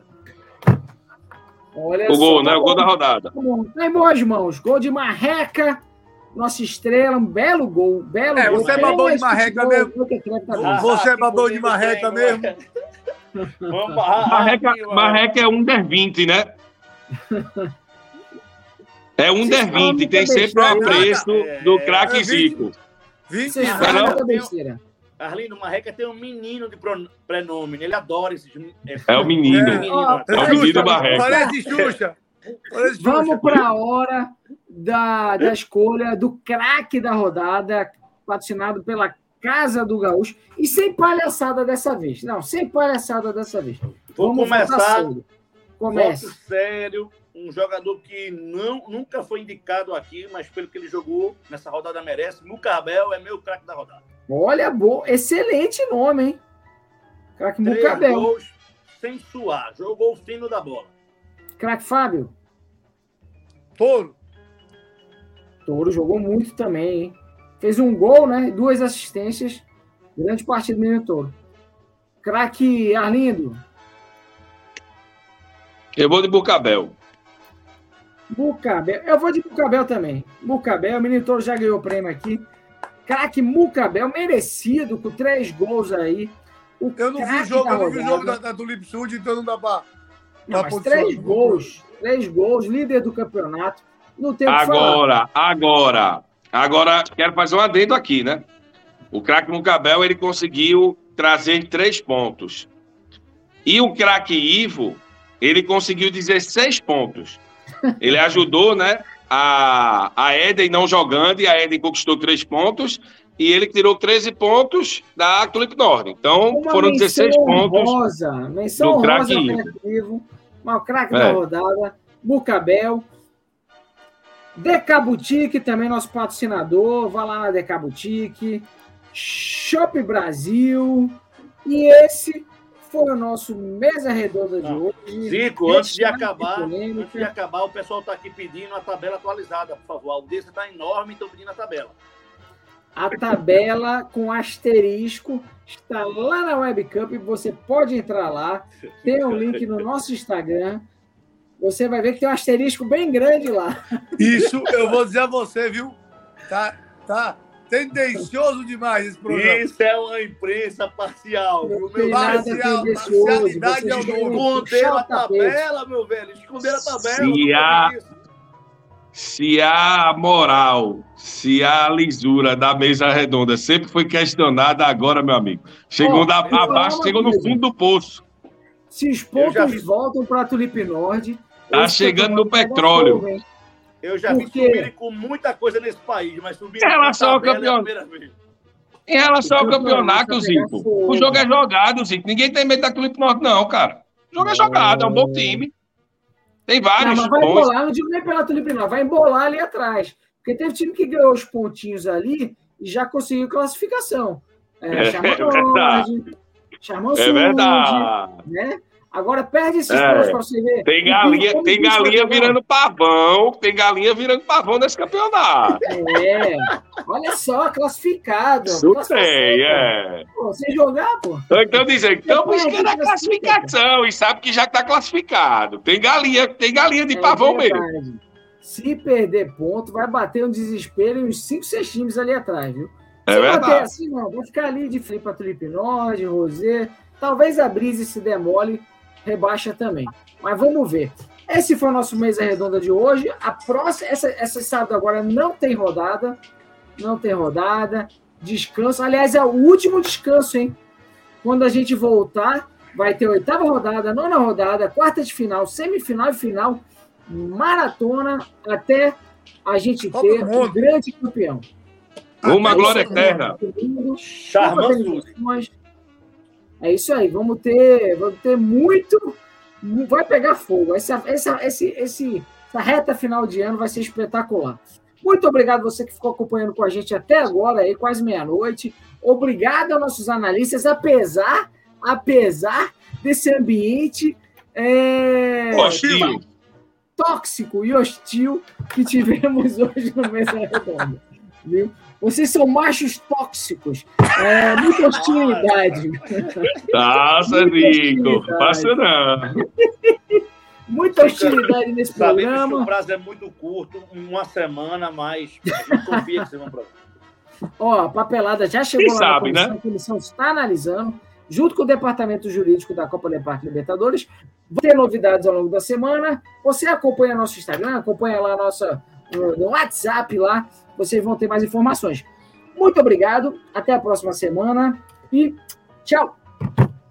Olha o gol, né? O gol da rodada. Tá em boas mãos. Gol de Marreca nossa estrela, um belo gol, belo é, gol. Você é babão de marreca mesmo. Você é babão de marreca mesmo. marreca, marreca é um der 20, né? É um der 20, tem sempre o apreço do craque Zico. 20, besteira. Arlindo, Marreca tem um menino de prenome, ele adora esse. É o menino. É, é o menino Marreca. Parece Xuxa. Vamos para a hora da, da escolha do craque da rodada, patrocinado pela Casa do Gaúcho. E sem palhaçada dessa vez. Não, sem palhaçada dessa vez. Vou Vamos começar. Comece. sério. Um jogador que não, nunca foi indicado aqui, mas pelo que ele jogou nessa rodada merece. Mucabel é meu craque da rodada. Olha, boa, excelente nome, hein? Craque Mucabel. Gols sem suar. Jogou o fino da bola. Craque Fábio. Toro. Toro jogou muito também, hein? Fez um gol, né? Duas assistências. Grande partida do menino Toro. Craque Arlindo. Eu vou de Bucabel. Bucabel. Eu vou de Bucabel também. Bucabel, o menino Toro já ganhou o prêmio aqui. Craque Mucabel, merecido, com três gols aí. O eu não vi o jogo, eu não vi o jogo da, da Tulip Sud, então não dá pra. Não, mas três gols, três gols, líder do campeonato. Não tem Agora, agora, agora, quero fazer um adendo aqui, né? O craque Mucabel, ele conseguiu trazer três pontos. E o craque Ivo, ele conseguiu 16 pontos. Ele ajudou, né? A, a Eden não jogando, e a Eden conquistou três pontos, e ele tirou 13 pontos da Tulip Nord. Então, Uma foram 16 pontos. Honrosa, menção do craque Ivo o craque é. da rodada, Bucabel. Decabutique, também nosso patrocinador. Vá lá na Decabutique. Shop Brasil. E esse foi o nosso mesa redonda de hoje. Zico, antes de acabar, antes de acabar, o pessoal está aqui pedindo a tabela atualizada, por favor. A audiência está enorme, estão pedindo a tabela. A tabela com asterisco está lá na Webcamp. Você pode entrar lá. Tem um link no nosso Instagram. Você vai ver que tem um asterisco bem grande lá. Isso, eu vou dizer a você, viu? Tá, tá tendencioso demais esse programa. Isso é uma imprensa parcial. Meu parcial, parcialidade é o nome. Esconder a tabela, meu velho. Esconder a tabela. Se há, se há moral, se há lisura da mesa redonda sempre foi questionada, agora, meu amigo. Chegou oh, da, abaixo, chegou no fundo do poço. Se os pontos voltam para a Tulip Nord. Tá chegando no petróleo. Fogo, eu já vi subirem com muita coisa nesse país, mas subir em relação ao campeonato. É em relação ao campeonato, Zico, o jogo é jogado, Zico. Ninguém tem medo da Tulip Norte, não, cara. O jogo é jogado, é um bom time. Tem vários. Não, mas vai embolar, não digo nem pela Tulip, não. Vai embolar ali atrás. Porque teve time que ganhou os pontinhos ali e já conseguiu classificação. É, é, é verdade. Charmão É verdade. né? Agora perde esses É. pontos para você ver. Tem galinha, tem galinha virando pavão, tem galinha virando pavão nesse campeonato. É, olha só, classificado. Isso tem, é. Pô, sem jogar, pô. Então dizendo, estão buscando a classificação e sabe que já está classificado. Tem galinha, tem galinha de É pavão mesmo. verdade. Se perder ponto, vai bater um desespero e uns 5, 6 times ali atrás, viu? É Se bater verdade. assim, não. Vai ficar ali de frente para Norte, Rosé. Talvez a Brise se demole, rebaixa também. Mas vamos ver. Esse foi o nosso mesa redonda de hoje. A próxima, essa, essa sábado agora não tem rodada. Não tem rodada. Descanso. Aliás, é o último descanso, hein? Quando a gente voltar, vai ter oitava rodada, nona rodada, quarta de final, semifinal e final. Maratona até a gente Todo ter um grande campeão. Uma glória eterna. domingo. É isso aí, vamos ter, vamos ter muito. Vai pegar fogo. Essa, essa, esse, esse, essa reta final de ano vai ser espetacular. Muito obrigado você que ficou acompanhando com a gente até agora, aí, quase meia-noite. Obrigado aos nossos analistas, apesar, apesar desse ambiente é, Hostil. tóxico e hostil que tivemos hoje no Mesa Redonda. Viu? Vocês são machos tóxicos. É, muita hostilidade. Nossa, Nico. Passa não. Muita hostilidade nesse Sabemos que o programa. prazo é muito curto, uma semana, mas eu confio que vão pra Ó, a papelada já chegou Quem lá na sabe, comissão, né? a comissão está analisando, junto com o departamento jurídico da Copa Leparque Libertadores. Vai ter novidades ao longo da semana. Você acompanha nosso Instagram, acompanha lá nossa, no no WhatsApp lá, vocês vão ter mais informações. Muito obrigado, até a próxima semana e tchau!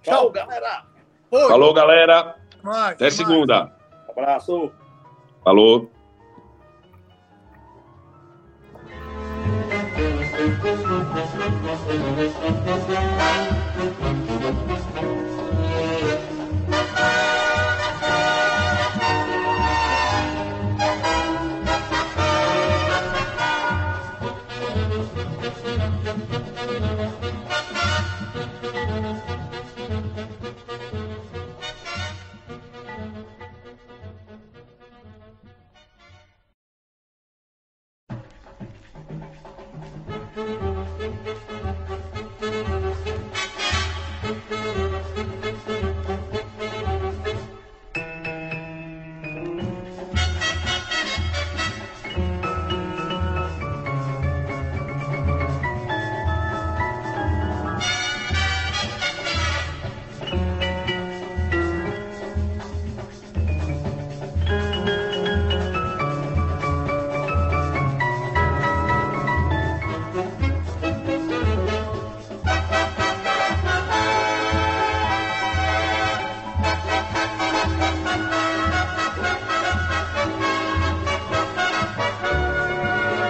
Tchau, galera. Oi, Falou, galera. mais, Até mais. segunda. Abraço. Falou. Thank